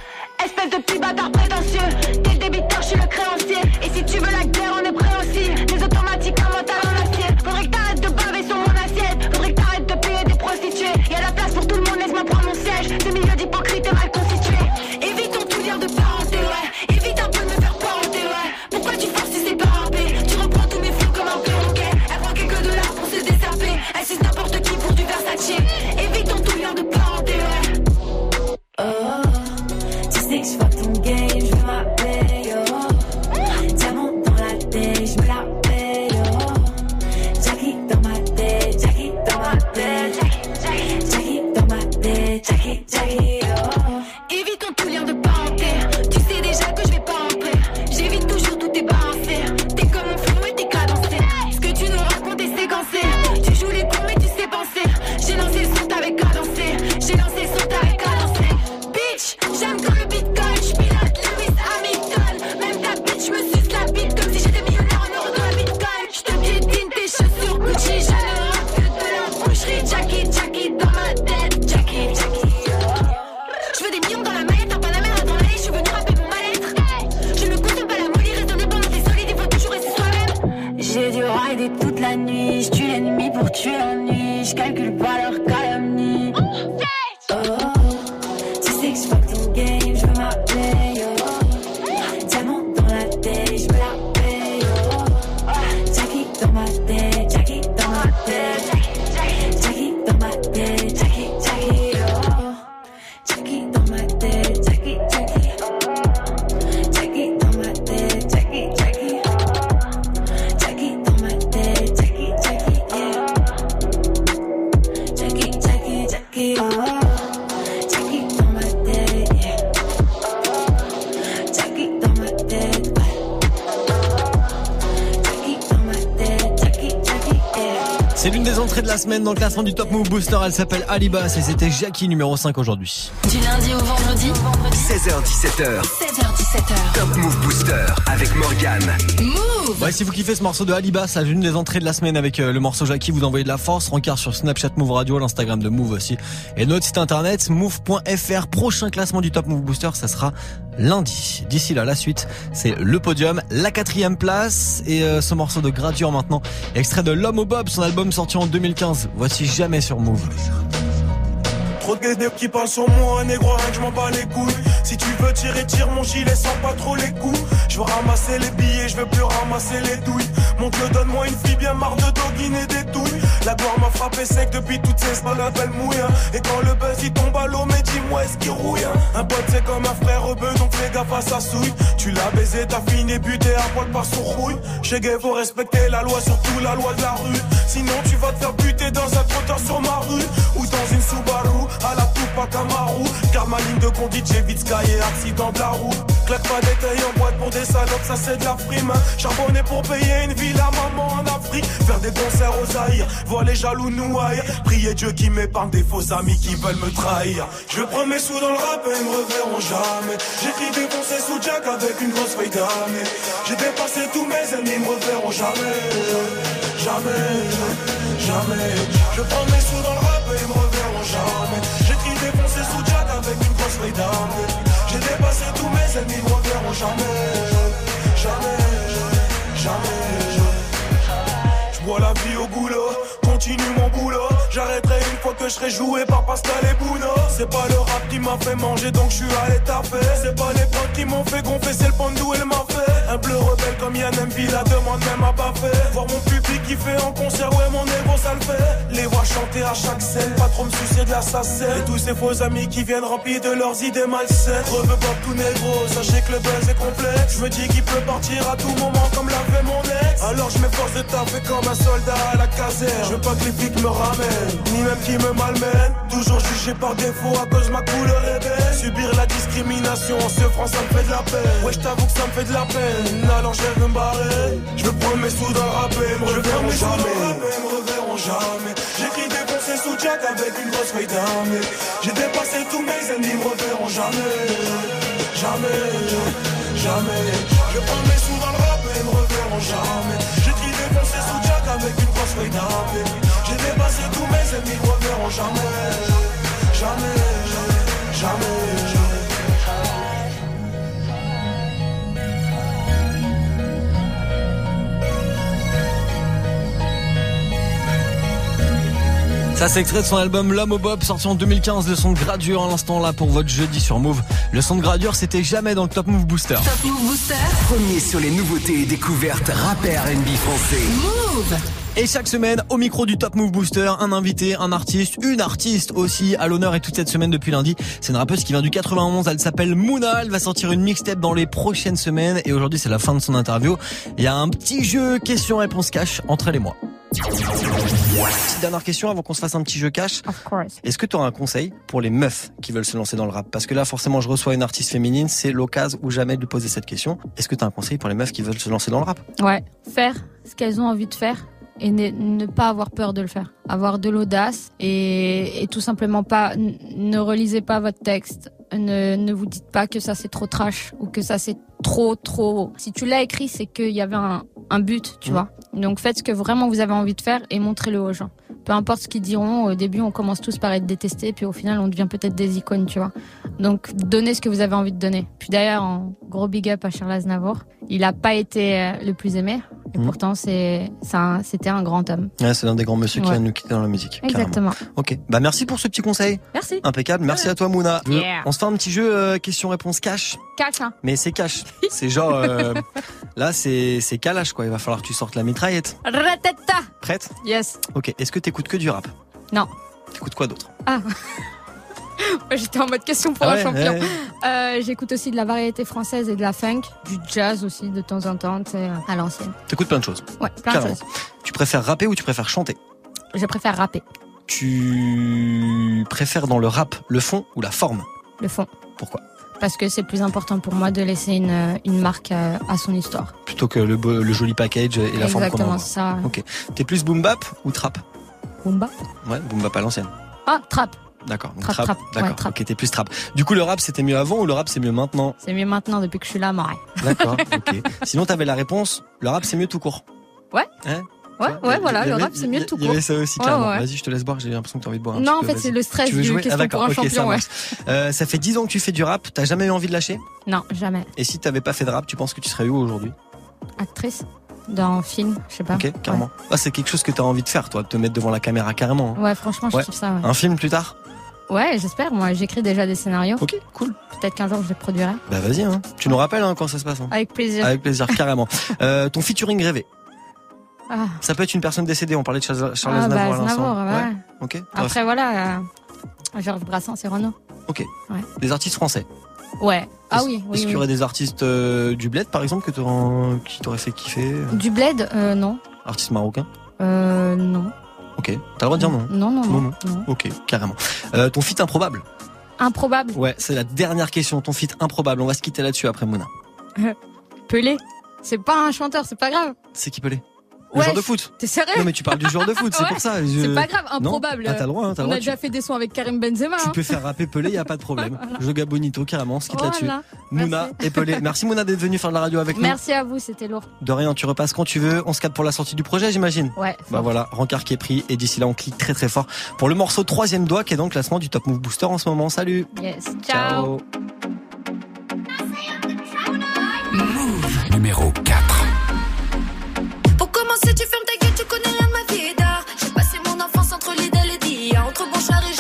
Rider toute la nuit, je tue l'ennemi pour tuer l'ennui, je calcule pas leur calomnie. Dans le classement du Top Move Booster. Elle s'appelle Alibas et c'était Jackie numéro 5 aujourd'hui. Du lundi au vendredi 16h17h. 16h17h. Top Move Booster avec Morgan. Move Ouais, si vous kiffez ce morceau de Alibas, c'est l'une des entrées de la semaine avec euh, le morceau Jackie, vous envoyez de la force, rencard sur Snapchat Move Radio, l'Instagram de Move aussi. Et notre site internet, move.fr. Prochain classement du Top Move Booster, ça sera lundi. D'ici là, la suite, c'est le podium, la quatrième place et euh, ce morceau de Gradure maintenant, extrait de L'Homme au Bob, son album sorti en 2015. Voici jamais sur Move. Trop de guédés qui parlent sur moi, négro, rien que je m'en bats les couilles. Si tu veux tirer, tire mon gilet sans pas trop les coups. Je veux ramasser les billets, je veux plus ramasser les douilles. Mon Dieu, donne-moi une fille bien marre de doguine et des douilles. La gloire m'a frappé sec depuis toutes ces semaines, elle mouille. hein. Et quand le buzz il tombe à l'eau, mais dis-moi est-ce qu'il rouille. hein. Un pote c'est comme un frère rebeu, donc fais gaffe à sa souille. Tu l'as baisé, t'as fini buté à poil par son rouille. Chez Gay, faut respecter la loi, surtout la loi de la rue. Sinon tu vas te faire buter dans un trottoir sur ma rue. Ou dans une Subaru, à la Tupac Amaru. Car ma ligne de conduite, j'ai vite sky et accident de la roue. Claque pas des tailles en boîte pour des salopes, ça c'est de la frime. Charbonner pour payer une ville à maman en Afrique. Faire des concerts aux Zaïre, voir les jaloux nous haïr. Prier Dieu qui m'épargne des faux amis qui veulent me trahir. Je prends mes sous dans le rap et me reverront jamais. J'écris des conseils sous Jack avec une grosse feuille d'année. J'ai dépassé tous mes ennemis, me reverront jamais. Jamais, jamais. Je prends mes sous dans le rap J'ai dépassé tous mes ennemis, me reverront jamais. Jamais, jamais. Je bois la vie au goulot, continue mon. J'arrêterai une fois que je serai joué par Pascal et Bruno. C'est pas le rap qui m'a fait manger donc je suis allé taper. C'est pas les potes qui m'ont fait c'est le pandou et m'a fait. Un bleu rebelle comme Yann MV, la demande même à pas. Voir mon public qui fait en concert, ouais mon ego ça le fait. Les voir chanter à chaque scène, pas trop me soucier de la. Et tous ces faux amis qui viennent remplis de leurs idées malsaines. Reveux Bob tout négro, sachez que le buzz est complet. Je me dis qu'il peut partir à tout moment comme l'a fait mon ex. Alors je m'efforce de taffer comme un soldat à la caserne. Je veux pas que les flics me ramènent, ni même qu'ils me malmènent. Toujours jugé par défaut à cause ma couleur est belle. Subir la discrimination en se France ça me fait de la peine. Ouais, je t'avoue que ça me fait de la peine. Alors je vais me barrer. Je prendre mes sous dans le rap et me reverront jamais. me reverront jamais. J'écris des pensées sous Jack avec une grosse feuille d'armée. J'ai dépassé tous mes ennemis, me reverront jamais. Jamais, jamais. Je prends mes sous dans le rap et me reverront jamais. J'écris des pensées sous Jack avec une grosse feuille d'armée. J'ai dépassé tous mes ennemis, reverront jamais. Jamais, jamais, jamais. Ça c'est extrait de son album L'homme au Bob sorti en 2015, le son de gradure à l'instant là pour votre jeudi sur Move. Le son de gradure c'était jamais dans le Top Move Booster. Top Move Booster. Premier sur les nouveautés et découvertes rappeurs NB français. Move. Et chaque semaine, au micro du Top Move Booster, un invité, un artiste, une artiste aussi à l'honneur et toute cette semaine depuis lundi. C'est une rappeuse qui vient du 91, elle s'appelle Mouna, elle va sortir une mixtape dans les prochaines semaines et aujourd'hui c'est la fin de son interview. Il y a un petit jeu question-réponse cash entre elle et moi. Petite dernière question avant qu'on se fasse un petit jeu cash. Est-ce que tu auras un conseil pour les meufs qui veulent se lancer dans le rap? Parce que là, forcément, je reçois une artiste féminine, c'est l'occasion ou jamais de lui poser cette question. Est-ce que tu as un conseil pour les meufs qui veulent se lancer dans le rap? Ouais, faire ce qu'elles ont envie de faire et ne, ne pas avoir peur de le faire. Avoir de l'audace et, et tout simplement pas, ne relisez pas votre texte. Ne, ne vous dites pas que ça c'est trop trash ou que ça c'est trop trop. Si tu l'as écrit, c'est qu'il y avait un, un but, tu vois. Donc faites ce que vraiment vous avez envie de faire et montrez-le aux gens. Peu importe ce qu'ils diront, au début on commence tous par être détestés, puis au final on devient peut-être des icônes, tu vois. Donc donnez ce que vous avez envie de donner. Puis d'ailleurs, en gros big up à Charles Aznavour. Il a pas été euh, le plus aimé, et Mhm. pourtant c'est, c'était un grand homme. Ouais, c'est l'un des grands monsieur qui Ouais. vient de nous quitter dans la musique. carrément. Exactement. Ok, bah merci pour ce petit conseil. Merci. Impeccable, merci à toi Mouna. Yeah. On se fait un petit jeu euh, question-réponse cash. Cash, hein. Mais c'est cash. (laughs) C'est genre euh, là c'est c'est calage quoi. Il va falloir que tu sortes la mitraillette. Ratata. Prête Yes. Ok. Est-ce que t'écoutes que du rap? Non. T'écoutes quoi d'autre? Ah. (laughs) J'étais en mode question pour Ah un champion. ouais. Euh, J'écoute aussi de la variété française et de la funk, du jazz aussi de temps en temps, sais, à l'ancienne. T'écoutes plein de choses. Ouais, plein de choses. Tu préfères rapper ou tu préfères chanter? Je préfère rapper, Tu préfères dans le rap le fond ou la forme? Le fond. Pourquoi? Parce que c'est plus important pour moi de laisser une, une marque à, à son histoire. Plutôt que le, joli package et la forme qu'on Exactement, envoie. c'est ça. Ok. T'es plus boom bap ou trap Boomba. Ouais, boom bap à l'ancienne. Ah, trap. D'accord. Trap, trap. trap. Ouais, D'accord. trap. Ok, t'es plus trap. Du coup, le rap c'était mieux avant ou le rap c'est mieux maintenant C'est mieux maintenant depuis que je suis là, Marie. D'accord. (laughs) ok. Sinon, t'avais la réponse. Le rap c'est mieux tout court. Ouais. Hein Ouais, ouais, voilà, le rap c'est mieux tout Il y court. avait ça aussi, Ouais, ouais. Vas-y, je te laisse boire, j'ai l'impression que t'as envie de boire un Non, en fait, c'est le stress Tu veux du jouer ah, pour un ok, ça champion, ouais. marche. Euh, ça fait 10 ans que tu fais du rap, t'as jamais eu envie de lâcher? Non, jamais. Et si t'avais pas fait de rap, tu penses que tu serais où aujourd'hui? Actrice dans un film, je sais pas. Ok, carrément. Ah, c'est quelque chose que t'as envie de faire, toi, de te mettre devant la caméra carrément. hein. Ouais, franchement, je Ouais. kiffe ça. Ouais, Un film plus tard? Ouais, j'espère. Moi, j'écris déjà des scénarios. Ok, cool. Peut-être qu'un jour je les produirai. Bah vas-y, hein. tu nous rappelles hein, quand ça se passe. hein. Avec plaisir. Avec plaisir, carrément. (laughs) Euh, ton featuring rêvé, Ah, ça peut être une personne décédée, on parlait de Charles, Charles Ah, bah, à l'instant. Ouais. Ok. Après, voilà, euh, Georges Brassens et Renaud. Ok. Ouais. Des artistes français. Ouais. Ah Est-ce- oui, Est-ce oui. qu'il y oui. aurait des artistes euh, du bled, par exemple, que qui t'auraient fait kiffer euh, Du bled euh, Non. Artistes marocains Euh, non. Ok. T'as le droit de dire non Non, non, non. non. non. Ok, carrément. Euh, ton feat improbable Improbable. Ouais, c'est la dernière question. Ton feat improbable. On va se quitter là-dessus après Mouna. (laughs) Pelé. C'est pas un chanteur, c'est pas grave. C'est qui Pelé? Le Ouais, joueur de foot T'es sérieux Non mais tu parles du joueur de foot, c'est (laughs) Ouais. pour ça. je- C'est pas grave, Non improbable. Ah, t'as le droit, hein, t'as le On droit. a déjà fait des sons avec Karim Benzema. Tu hein. peux faire rapper Pelé, y a pas de problème. Voilà. (laughs) Je Bonito carrément, on se quitte là-dessus. Mouna et Pelé. Merci Mouna d'être venu faire de la radio avec nous. Merci à vous, c'était lourd. De rien, tu repasses quand tu veux. On se capte pour la sortie du projet, j'imagine. Ouais. Bah voilà, rencard qui est pris et d'ici là on clique très très fort pour le morceau troisième doigt qui est dans le classement du Top Move Booster en ce moment. Salut. Yes. Ciao. Numéro 4. Entre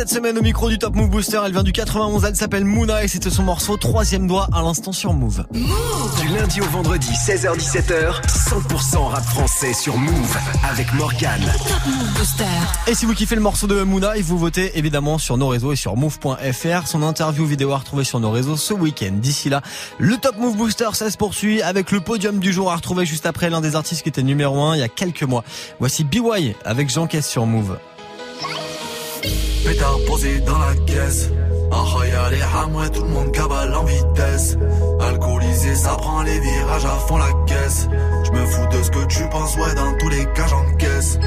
cette semaine au micro du Top Move Booster. Elle vient du 91, elle s'appelle Mouna et c'était son morceau troisième doigt à l'instant sur Move. Du lundi au vendredi, 16h17h, 100% rap français sur Move avec Morgane. Et si vous kiffez le morceau de Mouna, et vous votez évidemment sur nos réseaux et sur move.fr. Son interview vidéo à retrouver sur nos réseaux ce week-end. D'ici là, le Top Move Booster, ça se poursuit avec le podium du jour à retrouver juste après l'un des artistes qui était numéro 1 il y a quelques mois. Voici BY avec Jean Caisse sur Move. Pétard posé dans la caisse. Ah y'a les hamouets, tout le monde cabale en vitesse. Alcoolisé, ça prend les virages à fond la caisse. Je me fous de ce que tu penses, ouais, dans tous les cas j'encaisse.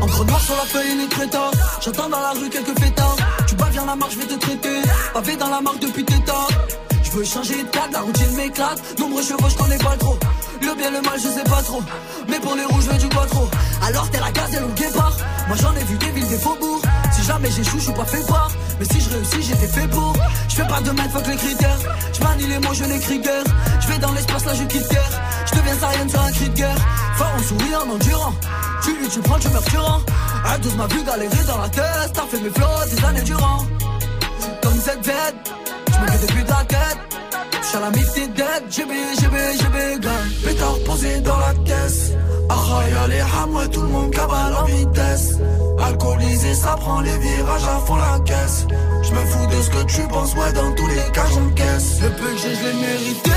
Encre noir sur la feuille, les traitants. J'entends dans la rue quelques fêtards. Tu bats, viens la marche, je vais te traiter. Pavé dans la marque depuis tes temps. Je veux changer de cadre, la routine m'éclate. Nombreux chevaux, je connais pas trop. Le bien, le mal, je sais pas trop. Mais pour les rouges, je veux du quattro. Alors t'es la gazelle ou le guépard. Moi j'en ai vu des villes, des faubourgs. Jamais j'échoue, je suis pas fait part. Mais si je réussis, j'étais fait pour. Je fais pas de mal, fuck les critères. Je manie les mots, je n'écris guère. Je vais dans l'espace, là je quitte terre. Je deviens Saiyan sur un cri de guerre. Fort en souriant, en endurant. Tu lui, tu prends, tu meurs tuant. Un 12 m'a vu galérer dans la tête. T'as fait mes flots des années durant. Comme cette bête, je me fais depuis de la tête. J'suis à la mifty dead, GB, GB, GB, gang. Pétard posé dans la caisse. Ahaya les hamouets, tout le monde cabale en vitesse. Alcoolisé, ça prend les virages à fond la caisse. Je me fous de ce que tu penses, ouais, dans tous les cas j'encaisse. Le peu que j'ai, je l'ai mérité,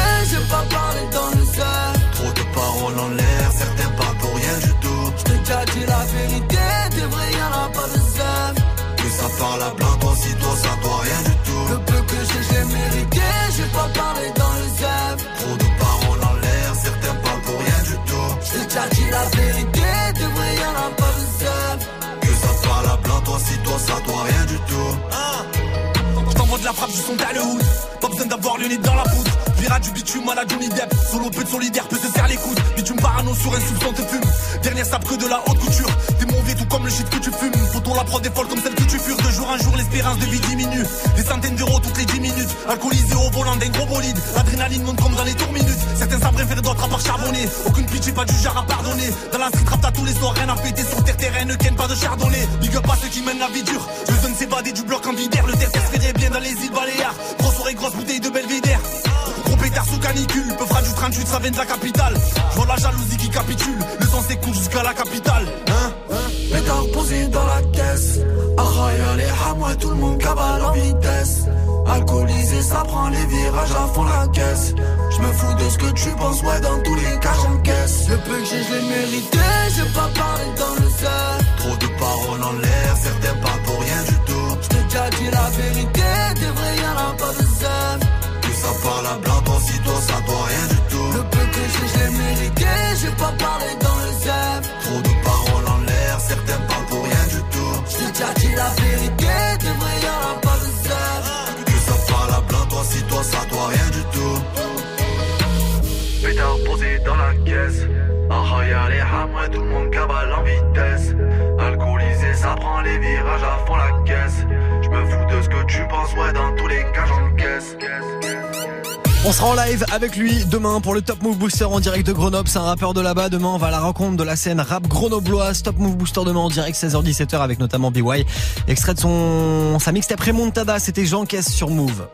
je son le hood. Pas besoin d'avoir le nez dans la poudre. Virage du bitume à la Johnny Depp. Solo peu de solidaire peut se serre les coudes. Bitume parano sur un soupçon te fume. Dernière sape que de la haute couture. T'es mauvais tout comme le shit que tu fumes. Faut la prod des folles comme celle que tu fures. De jour en jour, l'espérance de vie diminue. Des centaines d'euros toutes les 10 minutes. Alcoolisé au volant d'un gros bolide. L'adrénaline monte comme dans les tours minutes. Certains savent préférer d'autres à part charbonner. Aucune pitié, pas du genre à pardonner. Dans la street rap, t'as tous les soirs, rien à péter sur terre, terrain, ne ken pas de chardonnay. Big up à ceux qui mènent la vie dure. Besoin de s'évader du bloc en vidère. Le terre se bien dans les îles Baléares. Grosse soirée, grosse bouteille de Belvédère. Gros pétard sous canicule, peu fera du 38, ça vient de la capitale. Je vois la jalousie qui capitule, le sang s'écoule jusqu'à la capitale. Hein Pétard posé dans la caisse. Ahaya les hamouets, tout le monde cabale en vitesse. Alcoolisé, ça prend les virages à fond la caisse. Je me fous de ce que tu penses, ouais, dans tous les cas j'encaisse. Le peu que j'ai, je l'ai mérité, j'ai pas parlé dans le cerf. Trop de paroles en l'air, certains déjà dit la vérité, des vrais y'en a pas de zèbre. Que ça parle à blanc, toi si toi ça doit rien du tout. Le peu que j'ai, je l'ai mérité, j'ai pas parlé dans le zèbre. Trop de paroles en l'air, certains parlent pour rien du tout. J't'ai déjà dit la vérité, des vrais y'en a pas de zèbre. Que ça parle à blanc, toi si toi ça doit rien du tout. Pétard posé dans la caisse. Ahaya les hamouets, tout le monde cabale en vitesse. Alcoolisé, ça prend les virages à fond la ouais. On sera en live avec lui demain pour le Top Move Booster en direct de Grenoble. C'est un rappeur de là-bas. Demain, on va à la rencontre de la scène rap grenobloise. Top Move Booster demain en direct 16h-17h avec notamment BY. Extrait de son, sa mixtape Remontada. C'était Jean Caisse sur Move.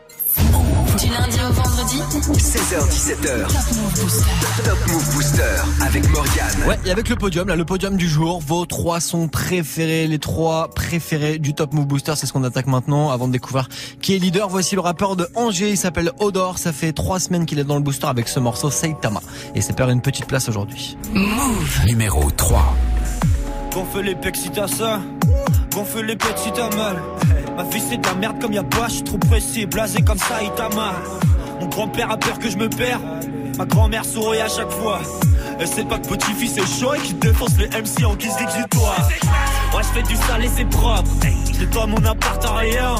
Du lundi au vendredi 16h17h. Top Move Booster avec Morgane. Ouais, et avec le podium, là, le podium du jour, vos trois sons préférés, les trois préférés du Top Move Booster, c'est ce qu'on attaque maintenant avant de découvrir qui est leader. Voici le rappeur de Angers, il s'appelle Odor, ça fait trois semaines qu'il est dans le booster avec ce morceau Saitama. Et c'est perd une petite place aujourd'hui. Move Numéro 3. Gonfle les pecs si t'as ça, gonfle les pecs si t'as mal. Ma vie c'est de la merde comme y'a pas, je suis trop pressé, blasé comme ça, il t'a mal. Mon grand-père a peur que je me perds, ma grand-mère sourit à chaque fois. Elle sait pas que petit-fils est chaud et qu'il défonce les MC en guise d'exutoire. Ouais, je fais du sale et c'est propre. J'ai toi mon appart en rien.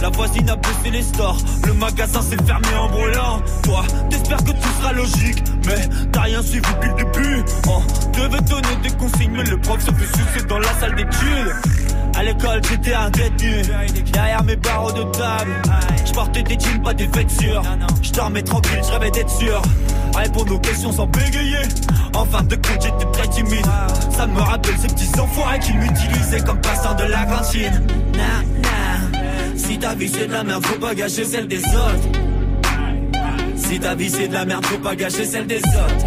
La voisine a baissé les stores. Le magasin s'est fermé en brûlant. Toi, t'espères que tout sera logique. Mais t'as rien suivi depuis le début. On devait donner des consignes, mais le prof se fait sucer dans la salle d'études. À l'école, j'étais un. Derrière mes barreaux de table, je portais des jeans, pas des vêtures. Je dormais tranquille, je rêvais d'être sûr. Répondre aux questions sans bégayer. En fin de compte, j'étais très timide. Ça me rappelle ces petits enfoirés qui m'utilisaient comme passant de la cantine. Nah, nah. Si ta vie c'est de la merde, faut pas gâcher celle des autres. Si ta vie c'est de la merde, faut pas gâcher celle des autres.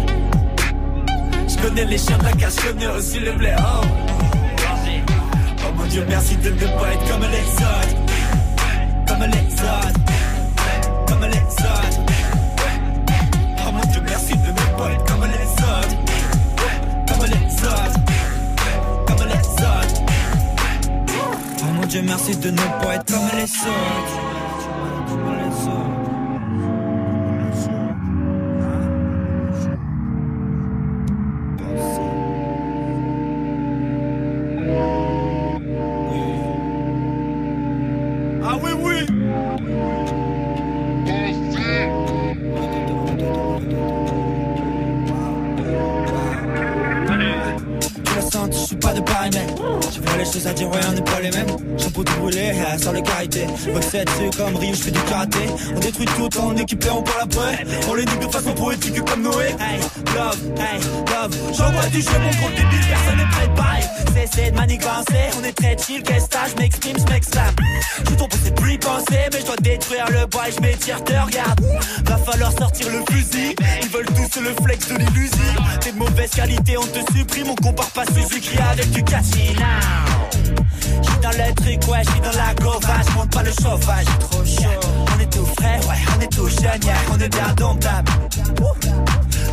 Je connais les chiens de la cache, je connais aussi le blé. Oh. Oh mon Dieu, merci de ne pas être comme les autres. Comme les autres. Karité. Boxette, c'est comme Rio, je du karaté. On détruit tout en équipé, on parle après. On les de façon poétique comme Noé. Hey, love, hey, love. J'envoie du jeu, mon gros débile, personne n'est prêt, bye. Cessez de manigancer, on est très chill, qu'est-ce que je m'exprime, je m'exclame. Je tombe, c'est plus penser, mais je dois détruire le bois et je m'étire, te regarde. Va falloir sortir le fusil. Ils veulent tous le flex de l'illusion. T'es de mauvaise qualité, on te supprime, on compare pas Suzuki avec du now. J'suis dans le truc, ouais, j'suis dans la gauvache, monte pas le chauffage, trop chaud. On est tout frais, ouais, on est tout jeune, on est bien domptable.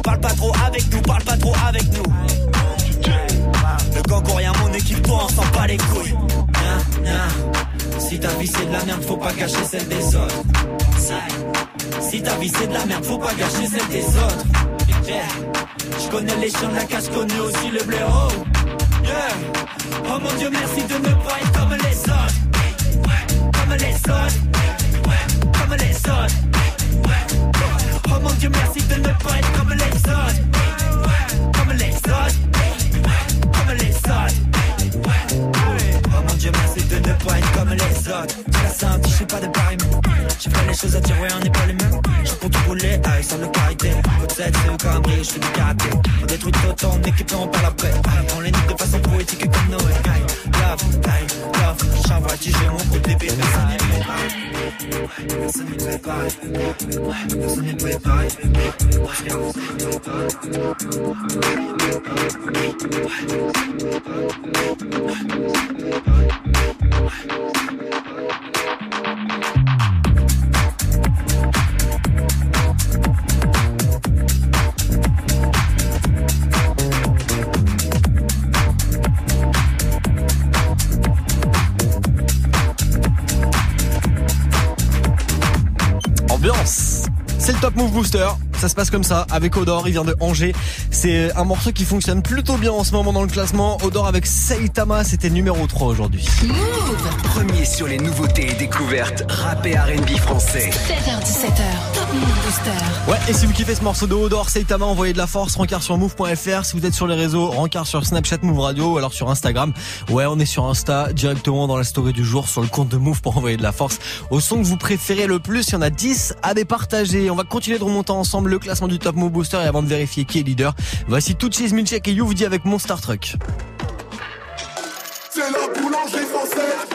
Parle pas trop avec nous, parle pas trop avec nous. Le gang rien, mon équipe, toi, on s'en les couilles. Si ta vie c'est de la merde, faut pas cacher celle des autres. Si ta vie c'est de la merde, faut pas gâcher celle des autres. Je connais les chiens de la casse, connais aussi le blaireau. Yeah. Oh mon dieu, merci de ne pas être comme les autres. Comme les autres. Comme les autres. Oh mon dieu, merci de ne pas être comme les autres. Comme les autres. Comme les autres. Oh mon dieu, merci de ne pas être comme les autres. Choses à dire, ouais, on n'est pas les mêmes. J'ai pour tout rouler, avec sans le carité. Côte 7, c'est au cambré, je fais du. On détruit tout on équipe et on parle après. On les nique de façon poétique comme Noé. Aïe, Love, aïe. J'envoie du jeu, mon bébé. Personne n'est préparé. Move Booster. Ça se passe comme ça avec Odor. Il vient de Angers. C'est un morceau qui fonctionne plutôt bien en ce moment dans le classement. Odor avec Saitama, c'était numéro 3 aujourd'hui. Premier sur les nouveautés et découvertes rap et R&B français. 16h17h, Top Move Booster. Ouais, et si vous kiffez ce morceau de Odor, Saitama, envoyez de la force, rencard sur move.fr. Si vous êtes sur les réseaux, rencard sur Snapchat Move Radio ou alors sur Instagram. Ouais, on est sur Insta, directement dans la story du jour, sur le compte de Move pour envoyer de la force au son que vous préférez le plus. Il y en a 10 à départager. On va continuer de remonter ensemble le classement du Top Move Booster et avant de vérifier qui est leader, voici Touchis, Milchek et Youvdi avec mon Star Truck. C'est la boulangerie française.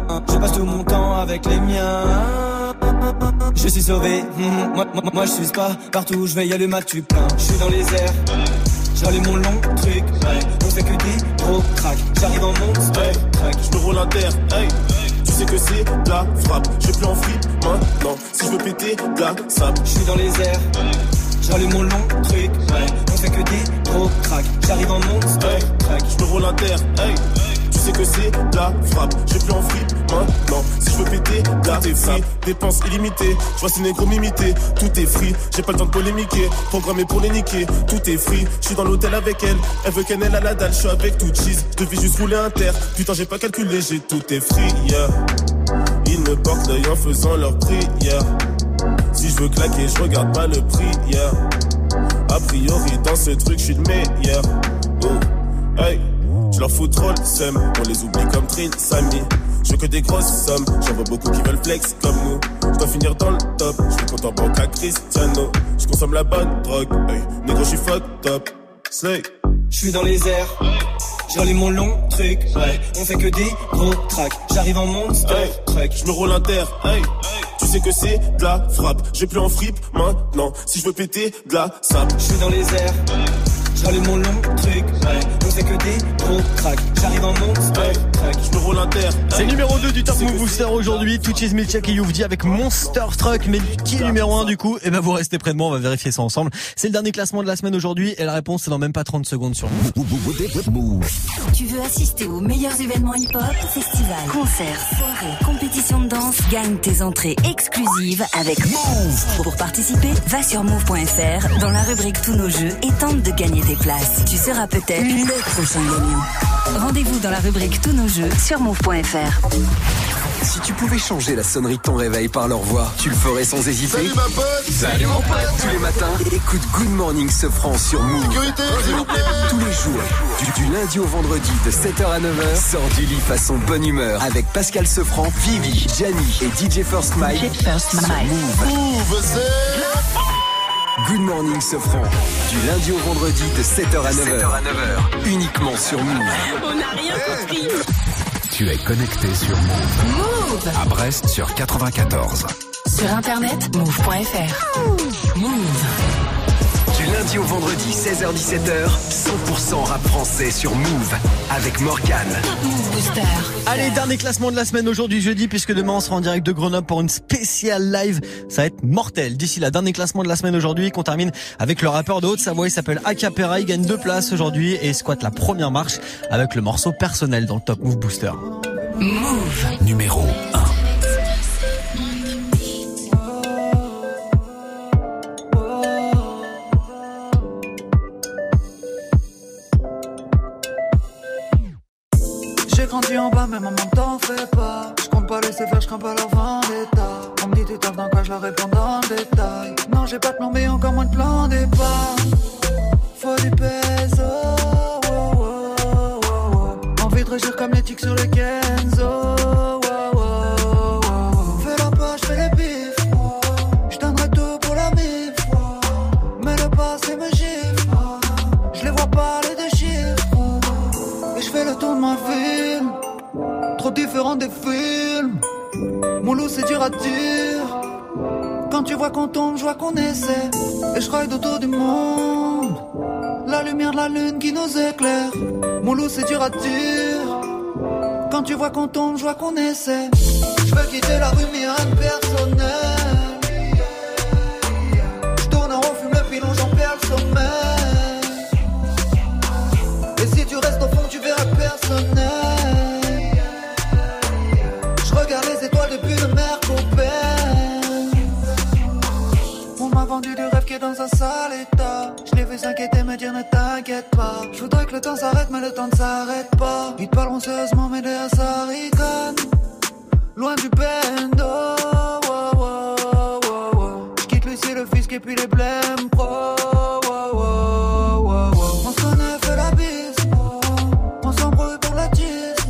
Je passe tout mon temps avec les miens. Je suis sauvé, mmh, moi, moi, moi je suis pas partout où je vais, y a le mat tu plein. Je suis dans les airs, j'allume mon long truc. On fait que des gros crack. J'arrive en monster hey, track. Je me roule un terre, hey. Tu sais que c'est la frappe. Je plus en fripe maintenant. Si je veux péter, la sable. Je suis dans les airs. J'allume mon long truc, on fait que des gros crack. J'arrive en monster hey, track. Je me roule un terre, hey. Sais que c'est la frappe. J'ai plus en fripe maintenant. Si je veux péter, là t'es free. Dépenses illimitées. Je vois ces négros m'imiter. Tout est free. J'ai pas le temps de polémiquer. Programmé pour les niquer. Tout est free. Je suis dans l'hôtel avec elle. Elle veut qu'elle ait la dalle. Je suis avec tout cheese. Je devais juste rouler un terre. Putain, j'ai pas calculé. J'ai tout est free. Yeah. Ils me portent l'œil en faisant leur prière. Si je veux claquer, je regarde pas le prix. Yeah. A priori, dans ce truc, je suis le meilleur. Oh. Hey. Je leur fous trop le seum, on les oublie comme Trin, Samy. Je veux que des grosses sommes, j'en vois beaucoup qui veulent flex comme nous. Je dois finir dans le top, je suis compte en banque à Cristiano. Je consomme la bonne drogue, hey, négro, je suis fuck top. Slay. Je suis dans les airs, j'allume mon long truc. Ouais. On fait que des gros tracks, j'arrive en monster hey, truck. Je me roule un terre, hey. Tu sais que c'est de la frappe, j'ai plus en fripe maintenant. Si je veux péter, de la sable. Je suis dans les airs. J'allume mon long truc, ouais. on fait que des gros tracks. J'arrive en monster, je me roule terre. C'est numéro 2 du Top Move Booster aujourd'hui. Touches Milchak et Youvdi avec Monster Truck. Mais qui est numéro 1 du coup? Eh ben vous restez près de moi, on va vérifier ça ensemble. C'est le dernier classement de la semaine aujourd'hui et la réponse c'est dans même pas 30 secondes sur Move. Tu veux assister aux meilleurs événements hip-hop, festivals, concerts, soirées, compétitions de danse? Gagne tes entrées exclusives avec Move. Pour participer, va sur move.fr dans la rubrique Tous nos jeux et tente de gagner places. Tu seras peut-être le prochain gagnant. Rendez-vous dans la rubrique Tous nos jeux sur move.fr. Si tu pouvais changer la sonnerie de ton réveil par leur voix, tu le ferais sans hésiter. Salut ma pote Salut mon pote Tous les matins, écoute Good Morning Sofran sur Move. Sécurité, s'il vous plaît Tous les jours, du, du lundi au vendredi de 7h à 9h, sors du lit façon bonne humeur avec Pascal Sofran, Vivi, Gianni et DJ First Mike. First sur Mike. Move. Move, c'est... Good Morning Sofran, du lundi au vendredi de 7h à 9h. Uniquement sur Move. On n'a rien compris. Tu es connecté sur Move. Move À Brest sur 94. Sur internet, move.fr. Move. Du lundi au vendredi 16h17h, 100% rap français sur Move avec Morgan. Move Booster. Allez, dernier classement de la semaine aujourd'hui jeudi puisque demain on sera en direct de Grenoble pour une spéciale live. Ça va être mortel. D'ici là, dernier classement de la semaine aujourd'hui qu'on termine avec le rappeur de Haute-Savoie. Il s'appelle Acapera. Il gagne deux places aujourd'hui et squatte la première marche avec le morceau personnel dans le Top Move Booster. Move. Numéro 1. Grandi en bas, mais maman t'en fais pas. Je compte pas laisser faire, je crains pas leur vendetta. On me dit tu taffes dans quoi, je leur réponds dans le détail. Non, j'ai pas de plan, mais encore moins de plan départ. Faut du peso. oh, oh, oh. Envie de régir comme les tics sur le Kenzo. Trop différent des films. Mon loup c'est dur à dire. Quand tu vois qu'on tombe, je vois qu'on essaie. Et je ride autour du monde. La lumière de la lune qui nous éclaire. Mon loup c'est dur à dire. Quand tu vois qu'on tombe, je vois qu'on essaie. Je veux quitter la rue mais rien Je tourne en rond, fume le pilon, j'en perds le sommeil. Et si tu restes au fond, tu verras personnel. Du rêve qui est dans un sale état. Je l'ai vu s'inquiéter, me dire ne t'inquiète pas. Je voudrais que le temps s'arrête, mais le temps ne s'arrête pas. Ils te parleront mais derrière ça rigole. Loin du bendo. wow, wow, wow, wow. Je quitte Lucie, le fisc et puis les blèmes pro. wow, wow, fait la bise. On s'embrouille pour la tisse.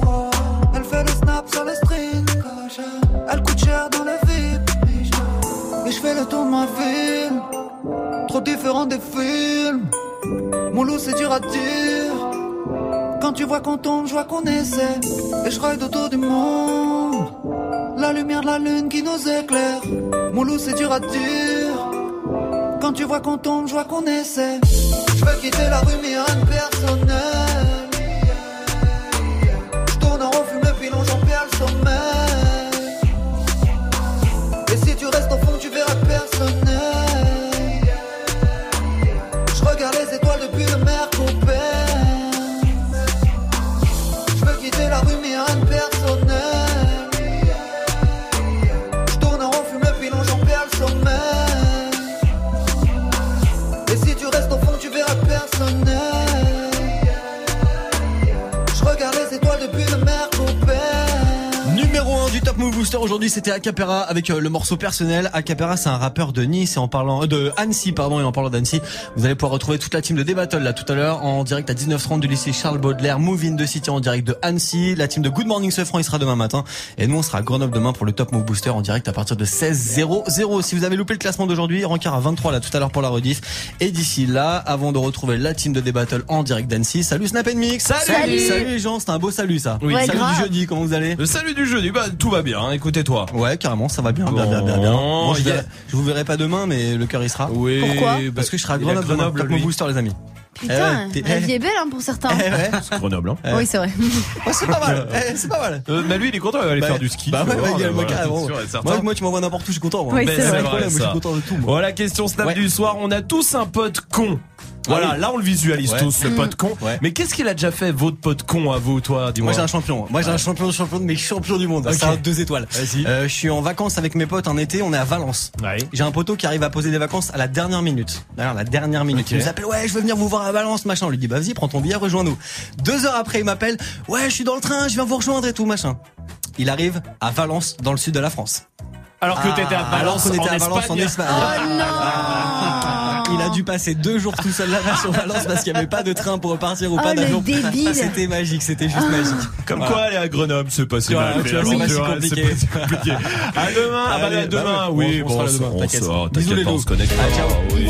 Elle fait le snap sur le string. Elle coûte cher dans le vide. Et je fais le tour de ma ville. Trop différent des films. Mon loup, c'est dur à dire. Quand tu vois qu'on tombe, je vois qu'on essaie. Et je ride autour du monde. La lumière de la lune qui nous éclaire. Mon loup, c'est dur à dire. Quand tu vois qu'on tombe, je vois qu'on essaie. Je veux quitter la rue, mais rien de personnel. Je tourne en rond, fume le pilon, j'en le sommeil. Aujourd'hui c'était Acapera avec euh, le morceau personnel. Acapera c'est un rappeur de Nice et en parlant euh, de Annecy pardon et en parlant d'Annecy, vous allez pouvoir retrouver toute la team de D-Battle là tout à l'heure en direct à 19h30 du lycée Charles Baudelaire, Move in the City en direct de Annecy, la team de Good Morning Sofran il sera demain matin et nous on sera à Grenoble demain pour le Top Move Booster en direct à partir de 16h00. Si vous avez loupé le classement d'aujourd'hui, rencard à 23 là tout à l'heure pour la rediff et d'ici là avant de retrouver la team de D-Battle en direct d'Annecy, salut Snap Mix. Salut. Salut les gens, c'est un beau salut ça. Oui. Ouais, salut grave. du jeudi, comment vous allez? Le salut du jeudi, bah tout va bien, hein, toi. Ouais, carrément, ça va bien, bien, bien, bien, bien. Bon, je, vous verrai pas demain, mais le cœur y sera. Oui. Pourquoi Parce que je serai à Grenoble, Grenoble, lui. Booster, les amis. Putain, Eh ouais, la vie est belle hein, pour certains. Eh ouais. C'est Grenoble, hein. Oui, c'est vrai. (laughs) Oh, c'est pas mal. (laughs) Eh, c'est pas mal. Euh, mais lui, il est content, il va aller Bah, faire du ski. Bah ouais, voir, voilà, sûr et certain. Moi, moi, tu m'envoies n'importe où, je suis content. moi. Oui, Ben, c'est vrai. vrai, Moi, je suis content de tout. moi. Voilà, question snap Ouais. du soir. On a tous un pote con. Voilà, Ah oui. là on le visualise Ouais. tous, le pote con. Ouais. Mais qu'est-ce qu'il a déjà fait, votre pote con à vous, toi Dis-moi. Moi j'ai un champion. Moi j'ai un champion, champion de mes champions du monde. C'est un deux étoiles. Vas-y. Euh, je suis en vacances avec mes potes en été. On est à Valence. Ouais. J'ai un poteau qui arrive à poser des vacances à la dernière minute. D'ailleurs, la dernière minute. Il nous appelle, ouais, je veux venir vous voir à Valence, machin. On lui dit, bah vas-y, prends ton billet, rejoins-nous. Deux heures après, il m'appelle, ouais, je suis dans le train, je viens vous rejoindre et tout, machin. Il arrive à Valence, dans le sud de la France. Alors que t'étais à Alors Valence, qu'on était en à Valence en Espagne. Espagne. Oh non (laughs) Il a dû passer deux jours tout seul là-bas sur Valence parce qu'il n'y avait pas de train pour repartir ou Oh, pas d'avion. débile. C'était magique, c'était juste magique. Comme Voilà. quoi aller à Grenoble, c'est pas si mal. c'est pas si compliqué. Compliqué. À demain, ah bah, à demain, bah oui, on bon, on pas, on loups. se connecte. Allez, ciao. Oui.